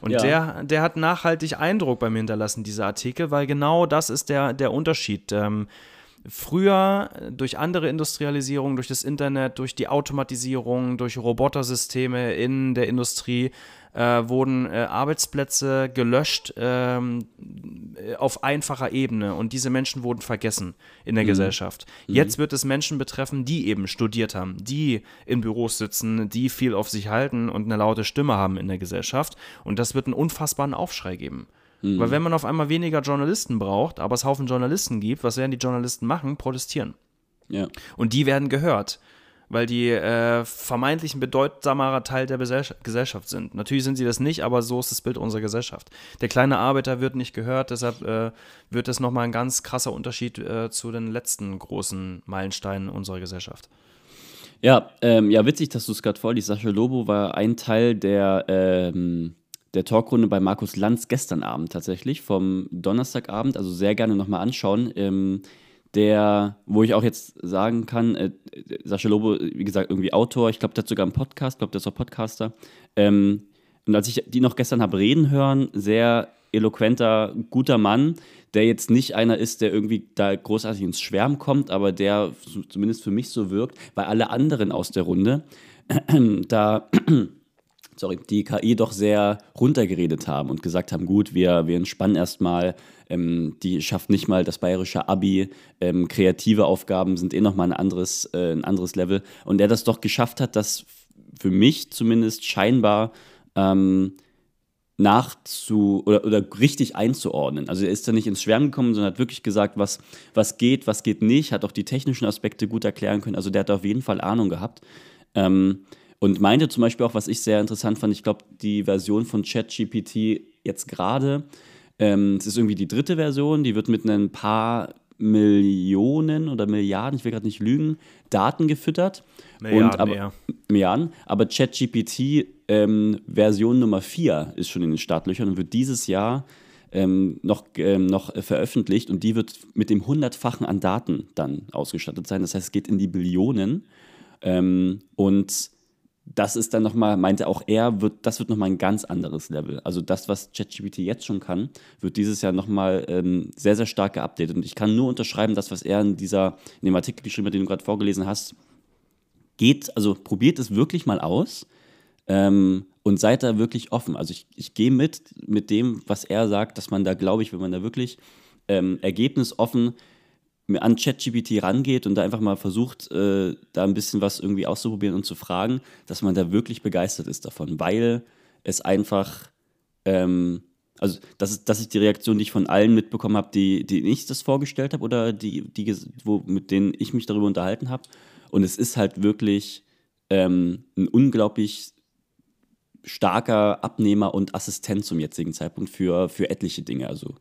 Und ja. der, der hat nachhaltig Eindruck bei mir hinterlassen, dieser Artikel, weil genau das ist der, der Unterschied. Ähm, früher durch andere Industrialisierung, durch das Internet, durch die Automatisierung, durch Robotersysteme in der Industrie äh, wurden äh, Arbeitsplätze gelöscht ähm, äh, auf einfacher Ebene und diese Menschen wurden vergessen in der mhm. Gesellschaft. Mhm. Jetzt wird es Menschen betreffen, die eben studiert haben, die in Büros sitzen, die viel auf sich halten und eine laute Stimme haben in der Gesellschaft und das wird einen unfassbaren Aufschrei geben. Mhm. Weil wenn man auf einmal weniger Journalisten braucht, aber es Haufen Journalisten gibt, was werden die Journalisten machen? Protestieren. Ja. Und die werden gehört weil die äh, vermeintlich ein bedeutsamerer Teil der Gesellschaft sind. Natürlich sind sie das nicht, aber so ist das Bild unserer Gesellschaft. Der kleine Arbeiter wird nicht gehört, deshalb äh, wird das nochmal ein ganz krasser Unterschied äh, zu den letzten großen Meilensteinen unserer Gesellschaft. Ja, ähm, ja, witzig, dass du es gerade vorliest. Sascha Lobo war ein Teil der, ähm, der Talkrunde bei Markus Lanz gestern Abend tatsächlich, vom Donnerstagabend. Also sehr gerne nochmal anschauen. Ähm, der, wo ich auch jetzt sagen kann, äh, Sascha Lobo, wie gesagt, irgendwie Autor, ich glaube, der hat sogar einen Podcast, ich glaube, der ist auch Podcaster. Ähm, und als ich die noch gestern habe reden hören, sehr eloquenter, guter Mann, der jetzt nicht einer ist, der irgendwie da großartig ins Schwärmen kommt, aber der zumindest für mich so wirkt, weil alle anderen aus der Runde da sorry, die KI doch sehr runtergeredet haben und gesagt haben, gut, wir, wir entspannen erstmal, ähm, die schafft nicht mal das bayerische Abi, ähm, kreative Aufgaben sind eh nochmal ein anderes, äh, ein anderes Level. Und er das doch geschafft hat, das für mich zumindest scheinbar ähm, nachzu oder, oder richtig einzuordnen. Also er ist da nicht ins Schwärmen gekommen, sondern hat wirklich gesagt, was, was geht, was geht nicht, hat auch die technischen Aspekte gut erklären können. Also der hat auf jeden Fall Ahnung gehabt. Ähm, und meinte zum Beispiel auch, was ich sehr interessant fand, ich glaube, die Version von ChatGPT jetzt gerade, ähm, es ist irgendwie die dritte Version, die wird mit ein paar Millionen oder Milliarden, ich will gerade nicht lügen, Daten gefüttert. Milliarden, und aber, ja. Milliarden, aber ChatGPT ähm, Version Nummer 4 ist schon in den Startlöchern und wird dieses Jahr ähm, noch, ähm, noch veröffentlicht und die wird mit dem hundertfachen an Daten dann ausgestattet sein. Das heißt, es geht in die Billionen. Ähm, und das ist dann nochmal, meinte auch er, wird, das wird nochmal ein ganz anderes Level. Also das, was ChatGPT jetzt schon kann, wird dieses Jahr nochmal ähm, sehr, sehr stark geupdatet. Und ich kann nur unterschreiben, das, was er in, dieser, in dem Artikel geschrieben hat, den du gerade vorgelesen hast, geht, also probiert es wirklich mal aus ähm, und seid da wirklich offen. Also ich, ich gehe mit, mit dem, was er sagt, dass man da, glaube ich, wenn man da wirklich ähm, ergebnisoffen an ChatGPT rangeht und da einfach mal versucht, äh, da ein bisschen was irgendwie auszuprobieren und zu fragen, dass man da wirklich begeistert ist davon, weil es einfach, ähm, also das ist, das ist die Reaktion, die ich von allen mitbekommen habe, die, die ich das vorgestellt habe oder die, die wo, mit denen ich mich darüber unterhalten habe. Und es ist halt wirklich ähm, ein unglaublich starker Abnehmer und Assistent zum jetzigen Zeitpunkt für, für etliche Dinge. Also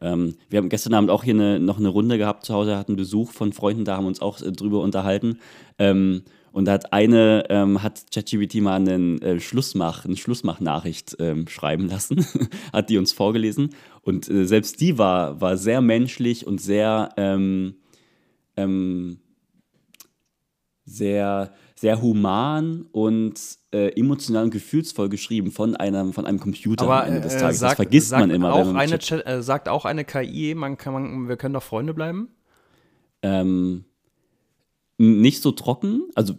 ähm, wir haben gestern Abend auch hier eine, noch eine Runde gehabt zu Hause, hatten Besuch von Freunden, da haben uns auch äh, drüber unterhalten. Ähm, und da hat eine, ähm, hat ChatGPT mal einen äh, Schlussmach, eine Schlussmach-Nachricht ähm, schreiben lassen, hat die uns vorgelesen. Und äh, selbst die war, war sehr menschlich und sehr, ähm, ähm, sehr, sehr human und äh, emotional und gefühlsvoll geschrieben von einem, von einem Computer Aber, am Ende des äh, Tages. sagt, das vergisst man immer. Auch wenn man eine, äh, sagt auch eine KI, man kann, man, wir können doch Freunde bleiben? ähm, nicht so trocken. Also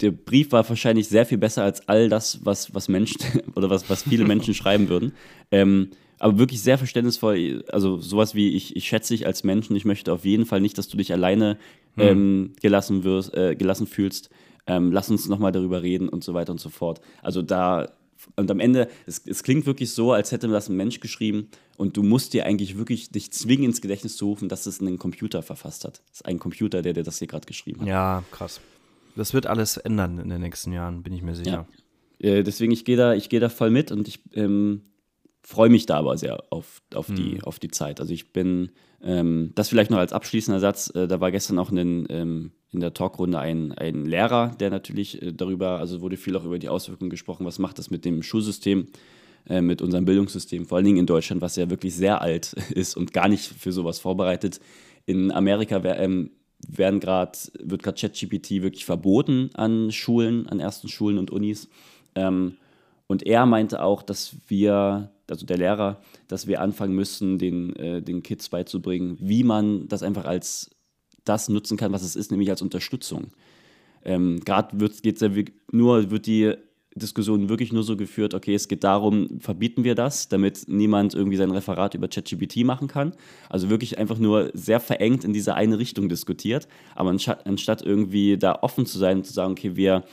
der Brief war wahrscheinlich sehr viel besser als all das, was, was Menschen oder was, was viele Menschen schreiben würden. Ähm, aber wirklich sehr verständnisvoll. Also sowas wie ich, ich schätze dich als Menschen. Ich möchte auf jeden Fall nicht, dass du dich alleine ähm, gelassen wirst, äh, gelassen fühlst. Ähm, lass uns nochmal darüber reden und so weiter und so fort. Also da und am Ende, es, es klingt wirklich so, als hätte das ein Mensch geschrieben und du musst dir eigentlich wirklich dich zwingen, ins Gedächtnis zu rufen, dass es ein Computer verfasst hat. Es ist ein Computer, der dir das hier gerade geschrieben hat. Ja, krass. Das wird alles ändern in den nächsten Jahren, bin ich mir sicher. Äh, deswegen, ich gehe da, ich gehe da voll mit und ich ähm, freue mich da aber sehr auf, auf, die, auf die Zeit. Also ich bin, ähm, das vielleicht noch als abschließender Satz, äh, da war gestern auch in, ähm, in der Talkrunde ein, ein Lehrer, der natürlich äh, darüber, also wurde viel auch über die Auswirkungen gesprochen, was macht das mit dem Schulsystem, äh, mit unserem Bildungssystem, vor allen Dingen in Deutschland, was ja wirklich sehr alt ist und gar nicht für sowas vorbereitet. In Amerika wär, ähm, werden grad, wird gerade ChatGPT wirklich verboten an Schulen, an ersten Schulen und Unis. Ähm, und er meinte auch, dass wir, also der Lehrer, dass wir anfangen müssen, den, äh, den Kids beizubringen, wie man das einfach als das nutzen kann, was es ist, nämlich als Unterstützung. Ähm, Gerade geht ja nur, wird die Diskussion wirklich nur so geführt, okay, es geht darum, verbieten wir das, damit niemand irgendwie sein Referat über ChatGPT machen kann. Also wirklich einfach nur sehr verengt in diese eine Richtung diskutiert. Aber anstatt, anstatt irgendwie da offen zu sein und zu sagen, okay, wir,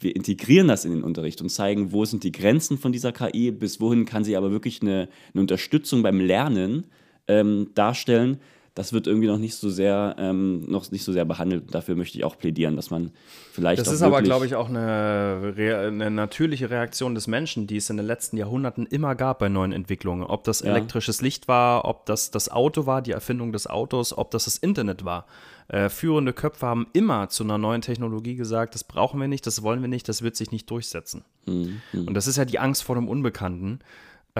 wir integrieren das in den Unterricht und zeigen, wo sind die Grenzen von dieser KI, bis wohin kann sie aber wirklich eine, eine Unterstützung beim Lernen ähm, darstellen. Das wird irgendwie noch nicht so sehr, ähm, noch nicht so sehr behandelt. Dafür möchte ich auch plädieren, dass man vielleicht Das ist aber, glaube ich, auch eine, eine natürliche Reaktion des Menschen, die es in den letzten Jahrhunderten immer gab bei neuen Entwicklungen. Ob das Ja. elektrisches Licht war, ob das das Auto war, die Erfindung des Autos, ob das das Internet war. Äh, führende Köpfe haben immer zu einer neuen Technologie gesagt, das brauchen wir nicht, das wollen wir nicht, das wird sich nicht durchsetzen. Mhm, Und das ist ja die Angst vor dem Unbekannten.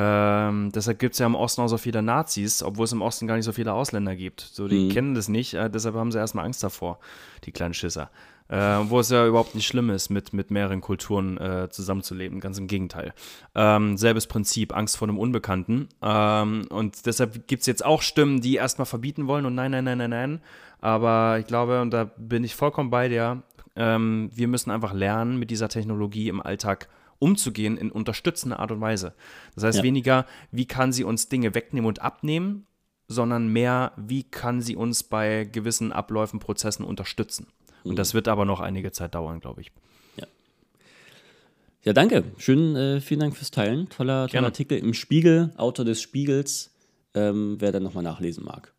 Ähm, deshalb gibt es ja im Osten auch so viele Nazis, obwohl es im Osten gar nicht so viele Ausländer gibt. So, die kennen das nicht, äh, deshalb haben sie erstmal Angst davor, die kleinen Schisser. Äh, wo es ja überhaupt nicht schlimm ist, mit, mit mehreren Kulturen äh, zusammenzuleben. Ganz im Gegenteil. Ähm, selbes Prinzip, Angst vor dem Unbekannten. Ähm, und deshalb gibt es jetzt auch Stimmen, die erstmal verbieten wollen und nein, nein, nein, nein, nein. Aber ich glaube, und da bin ich vollkommen bei dir, ähm, wir müssen einfach lernen, mit dieser Technologie im Alltag umzugehen in unterstützender Art und Weise. Das heißt Ja. weniger, wie kann sie uns Dinge wegnehmen und abnehmen, sondern mehr, wie kann sie uns bei gewissen Abläufen, Prozessen unterstützen. Und das wird aber noch einige Zeit dauern, glaube ich. Ja, danke. Schön, äh, vielen Dank fürs Teilen. Toller, toller. Artikel im Spiegel, Autor des Spiegels, ähm, wer dann nochmal nachlesen mag.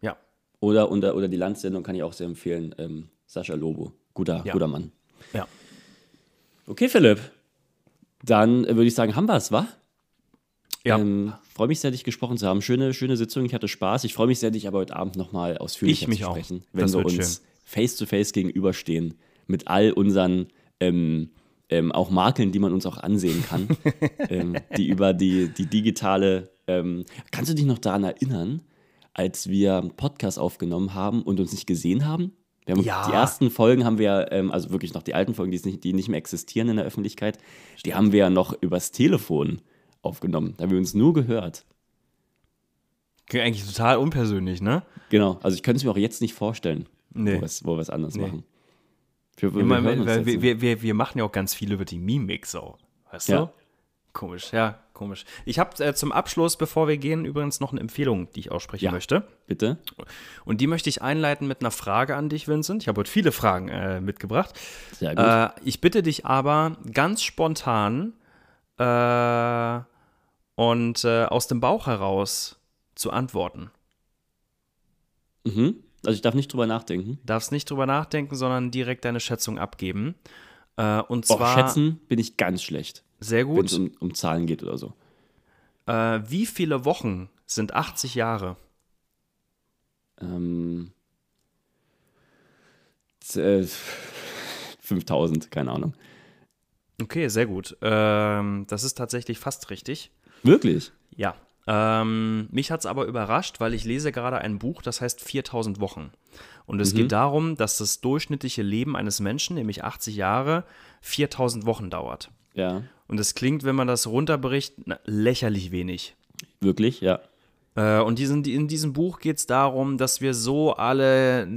Ja. Oder, oder, oder die Landsendung kann ich auch sehr empfehlen. Ähm, Sascha Lobo, guter, Ja. guter Mann. Ja. Okay, Philipp. Dann würde ich sagen, haben wir es, wa? Ja. Ähm, freue mich sehr, dich gesprochen zu haben. Schöne, schöne Sitzung. Ich hatte Spaß. Ich freue mich sehr, dich aber heute Abend nochmal ausführlicher Ich mich zu auch. sprechen, wenn Das wir uns schön. face to face gegenüberstehen mit all unseren ähm, ähm, auch Makeln, die man uns auch ansehen kann, ähm, die über die, die digitale Ähm, kannst du dich noch daran erinnern, als wir einen Podcast aufgenommen haben und uns nicht gesehen haben? Haben Ja. Die ersten Folgen haben wir, ähm, also wirklich noch die alten Folgen, die, nicht, die nicht mehr existieren in der Öffentlichkeit, die haben wir ja noch übers Telefon aufgenommen. Da haben wir uns nur gehört. Klingt eigentlich total unpersönlich, ne? Genau, also ich könnte es mir auch jetzt nicht vorstellen, Nee. wo wir es wo anders Nee. machen. Wir, wir, wir, wir machen ja auch ganz viel über die Mimik so. Weißt Ja. du? Komisch, ja, komisch. Ich habe äh, zum Abschluss, bevor wir gehen, übrigens noch eine Empfehlung, die ich aussprechen Ja. möchte. Bitte? Und die möchte ich einleiten mit einer Frage an dich, Vincent. Ich habe heute viele Fragen äh, mitgebracht. Sehr gut. Äh, ich bitte dich aber ganz spontan äh, und äh, aus dem Bauch heraus zu antworten. Mhm. Also ich darf nicht drüber nachdenken. Darfst nicht drüber nachdenken, sondern direkt deine Schätzung abgeben. Äh, und zwar schätzen bin ich ganz schlecht, sehr wenn es gut. um, um Zahlen geht oder so. Äh, wie viele Wochen sind 80 Jahre? Ähm, z- äh, 5000, keine Ahnung. Okay, sehr gut. Ähm, das ist tatsächlich fast richtig. Wirklich? Ja. Ähm, mich hat es aber überrascht, weil ich lese gerade ein Buch, das heißt 4000 Wochen. Und es geht darum, dass das durchschnittliche Leben eines Menschen, nämlich 80 Jahre, 4000 Wochen dauert. Ja. Und es klingt, wenn man das runterbricht, na, lächerlich wenig. Wirklich? Ja. Äh, und diesen, in diesem Buch geht es darum, dass wir so alle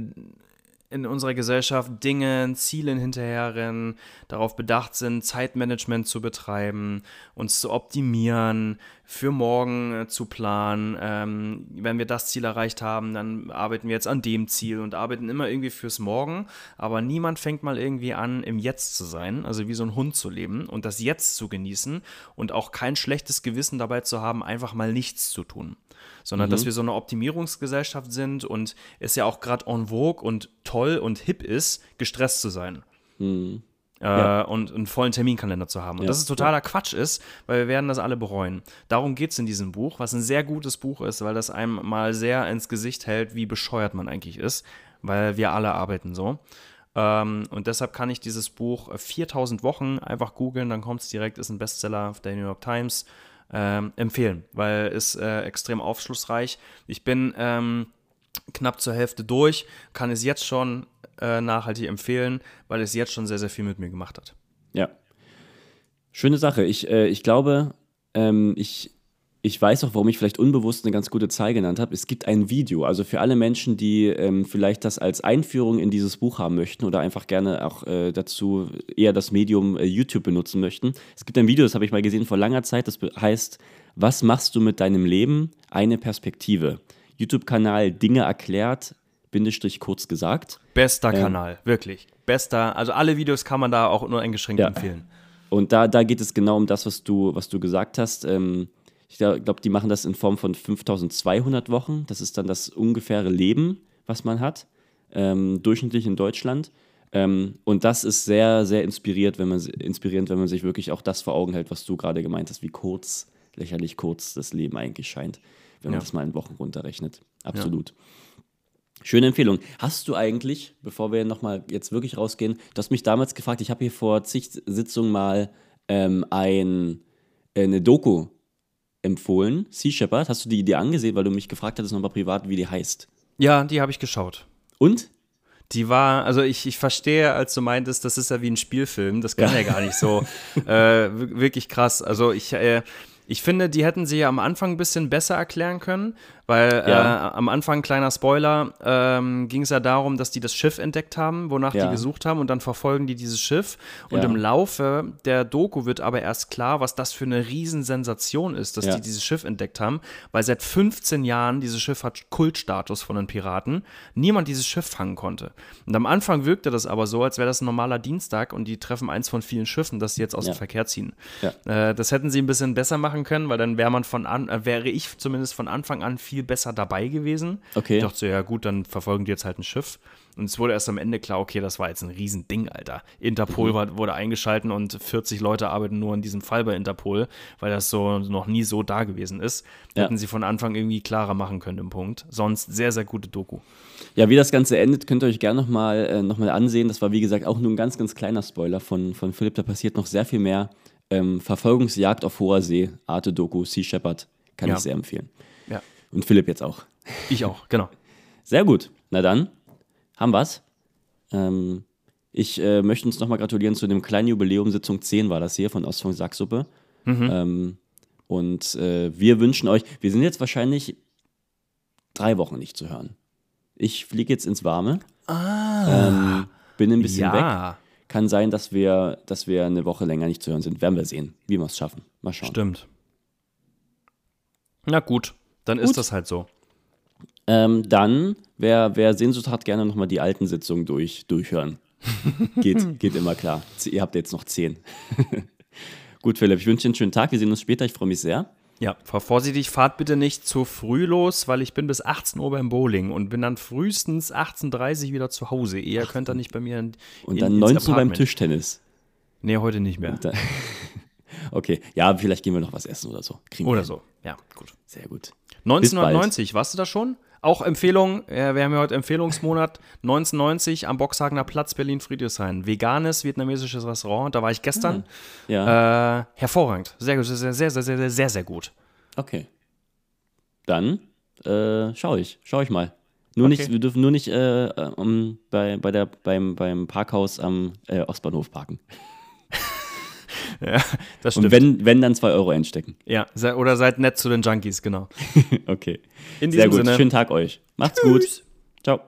in unserer Gesellschaft Dingen, Zielen hinterherrennen, darauf bedacht sind, Zeitmanagement zu betreiben, uns zu optimieren, für morgen äh, zu planen. Ähm, wenn wir das Ziel erreicht haben, dann arbeiten wir jetzt an dem Ziel und arbeiten immer irgendwie fürs Morgen. Aber niemand fängt mal irgendwie an, im Jetzt zu sein, also wie so ein Hund zu leben und das Jetzt zu genießen und auch kein schlechtes Gewissen dabei zu haben, einfach mal nichts zu tun sondern dass wir so eine Optimierungsgesellschaft sind und es ja auch gerade en vogue und toll und hip ist, gestresst zu sein. Äh, und einen vollen Terminkalender zu haben. Und Ja. dass es totaler Quatsch ist, weil wir werden das alle bereuen. Darum geht es in diesem Buch, was ein sehr gutes Buch ist, weil das einem mal sehr ins Gesicht hält, wie bescheuert man eigentlich ist, weil wir alle arbeiten so. Ähm, und deshalb kann ich dieses Buch äh, 4000 Wochen einfach googeln, dann kommt es direkt, ist ein Bestseller auf der New York Times, ähm, empfehlen, weil es äh, extrem aufschlussreich. Ich bin ähm, knapp zur Hälfte durch, kann es jetzt schon äh, nachhaltig empfehlen, weil es jetzt schon sehr, sehr viel mit mir gemacht hat. Ja. Schöne Sache. Ich, äh, ich glaube, ähm, ich, ich weiß auch, warum ich vielleicht unbewusst eine ganz gute Zahl genannt habe. Es gibt ein Video, also für alle Menschen, die ähm, vielleicht das als Einführung in dieses Buch haben möchten oder einfach gerne auch äh, dazu eher das Medium äh, YouTube benutzen möchten. Es gibt ein Video, das habe ich mal gesehen vor langer Zeit, das heißt, was machst du mit deinem Leben? Eine Perspektive. YouTube-Kanal Dinge erklärt, Bindestrich kurz gesagt. Bester Kanal, wirklich. Bester, also alle Videos kann man da auch nur eingeschränkt Ja. empfehlen. Und da, da geht es genau um das, was du, was du gesagt hast. Ähm, ich glaube, die machen das in Form von 5200 Wochen. Das ist dann das ungefähre Leben, was man hat, ähm, durchschnittlich in Deutschland. Ähm, und das ist sehr, sehr inspiriert, wenn man, inspirierend, wenn man sich wirklich auch das vor Augen hält, was du gerade gemeint hast, wie kurz, lächerlich kurz das Leben eigentlich scheint, wenn man Ja. das mal in Wochen runterrechnet. Absolut. Schöne Empfehlung. Hast du eigentlich, bevor wir nochmal jetzt wirklich rausgehen, du hast mich damals gefragt, ich habe hier vor zig Sitzungen mal ähm, ein, äh, eine Doku empfohlen, Sea Shepherd. Hast du die dir angesehen, weil du mich gefragt hattest nochmal privat, wie die heißt? Ja, die habe ich geschaut. Und? Die war, also ich, ich verstehe, als du meintest, das ist ja wie ein Spielfilm, das kann ja, gar nicht so äh, wir- wirklich krass. Also ich, äh, ich finde, die hätten sie ja am Anfang ein bisschen besser erklären können, weil Ja. äh, am Anfang, kleiner Spoiler, ähm, ging es ja darum, dass die das Schiff entdeckt haben, wonach Ja. die gesucht haben und dann verfolgen die dieses Schiff. Und Ja. im Laufe der Doku wird aber erst klar, was das für eine Riesensensation ist, dass die dieses Schiff entdeckt haben, weil seit 15 Jahren dieses Schiff hat Kultstatus von den Piraten, niemand dieses Schiff fangen konnte. Und am Anfang wirkte das aber so, als wäre das ein normaler Dienstag und die treffen eins von vielen Schiffen, das sie jetzt aus dem Verkehr ziehen. Äh, das hätten sie ein bisschen besser machen können, weil dann wäre man von an, äh, wäre ich zumindest von Anfang an viel besser dabei gewesen. Okay. Ich dachte so, ja gut, dann verfolgen die jetzt halt ein Schiff. Und es wurde erst am Ende klar, okay, das war jetzt ein Riesending, Alter. Interpol Mhm. war, wurde eingeschalten und 40 Leute arbeiten nur in diesem Fall bei Interpol, weil das so noch nie so da gewesen ist. Ja. Hätten sie von Anfang irgendwie klarer machen können im Punkt. Sonst sehr, sehr gute Doku. Ja, wie das Ganze endet, könnt ihr euch gerne nochmal äh, noch mal ansehen. Das war, wie gesagt, auch nur ein ganz, ganz kleiner Spoiler von, von Philipp. Da passiert noch sehr viel mehr. Ähm, Verfolgungsjagd auf hoher See, Arte-Doku, Sea Shepherd. Kann Ja. ich sehr empfehlen. Und Philipp jetzt auch. Ich auch, genau. Sehr gut. Na dann, haben wir's. Ähm, ich äh, möchte uns nochmal gratulieren zu dem kleinen Jubiläum, Sitzung 10 war das hier von Ostfunk Sacksuppe. Ähm, und äh, wir wünschen euch, wir sind jetzt wahrscheinlich drei Wochen nicht zu hören. Ich fliege jetzt ins Warme. Ähm, bin ein bisschen weg. Ja, Kann sein, dass wir, dass wir eine Woche länger nicht zu hören sind. Werden wir sehen, wie wir es schaffen. Mal schauen. stimmt. Na gut, dann ist Gut. das halt so. Ähm, dann, wer, wer Sehnsucht hat, gerne nochmal die alten Sitzungen durch, durchhören. geht, geht immer klar. Ihr habt jetzt noch zehn. Gut, Philipp, ich wünsche dir einen schönen Tag. Wir sehen uns später. Ich freue mich sehr. Ja, fahr vorsichtig, fahrt bitte nicht zu früh los, weil ich bin bis 18 Uhr beim Bowling und bin dann frühestens 18.30 Uhr wieder zu Hause. Eher könnt ihr nicht bei mir in, Und in, dann ins 19 Uhr beim. Tischtennis. Nee, heute nicht mehr. Okay, ja, vielleicht gehen wir noch was essen oder so. Kriegen wir Oder hin. so. Ja, gut. Sehr gut. 1990, warst du da schon? Auch Empfehlung, äh, wir haben ja heute Empfehlungsmonat 1990 am Boxhagener Platz Berlin-Friedrichshain. Veganes vietnamesisches Restaurant, da war ich gestern. Ja, Äh, hervorragend. Sehr, gut, sehr, sehr, sehr, sehr, sehr, sehr, sehr gut. okay. Dann äh, schau ich, schau ich mal. Nur Okay. nicht, wir dürfen nur nicht äh, äh, um, bei, bei der, beim, beim Parkhaus am äh, Ostbahnhof parken. Ja, das stimmt. Und wenn, wenn dann 2 Euro einstecken. ja, oder seid nett zu den Junkies, genau. Okay. In Sehr diesem gut. Sinne. Schönen Tag euch. Macht's gut. Ciao.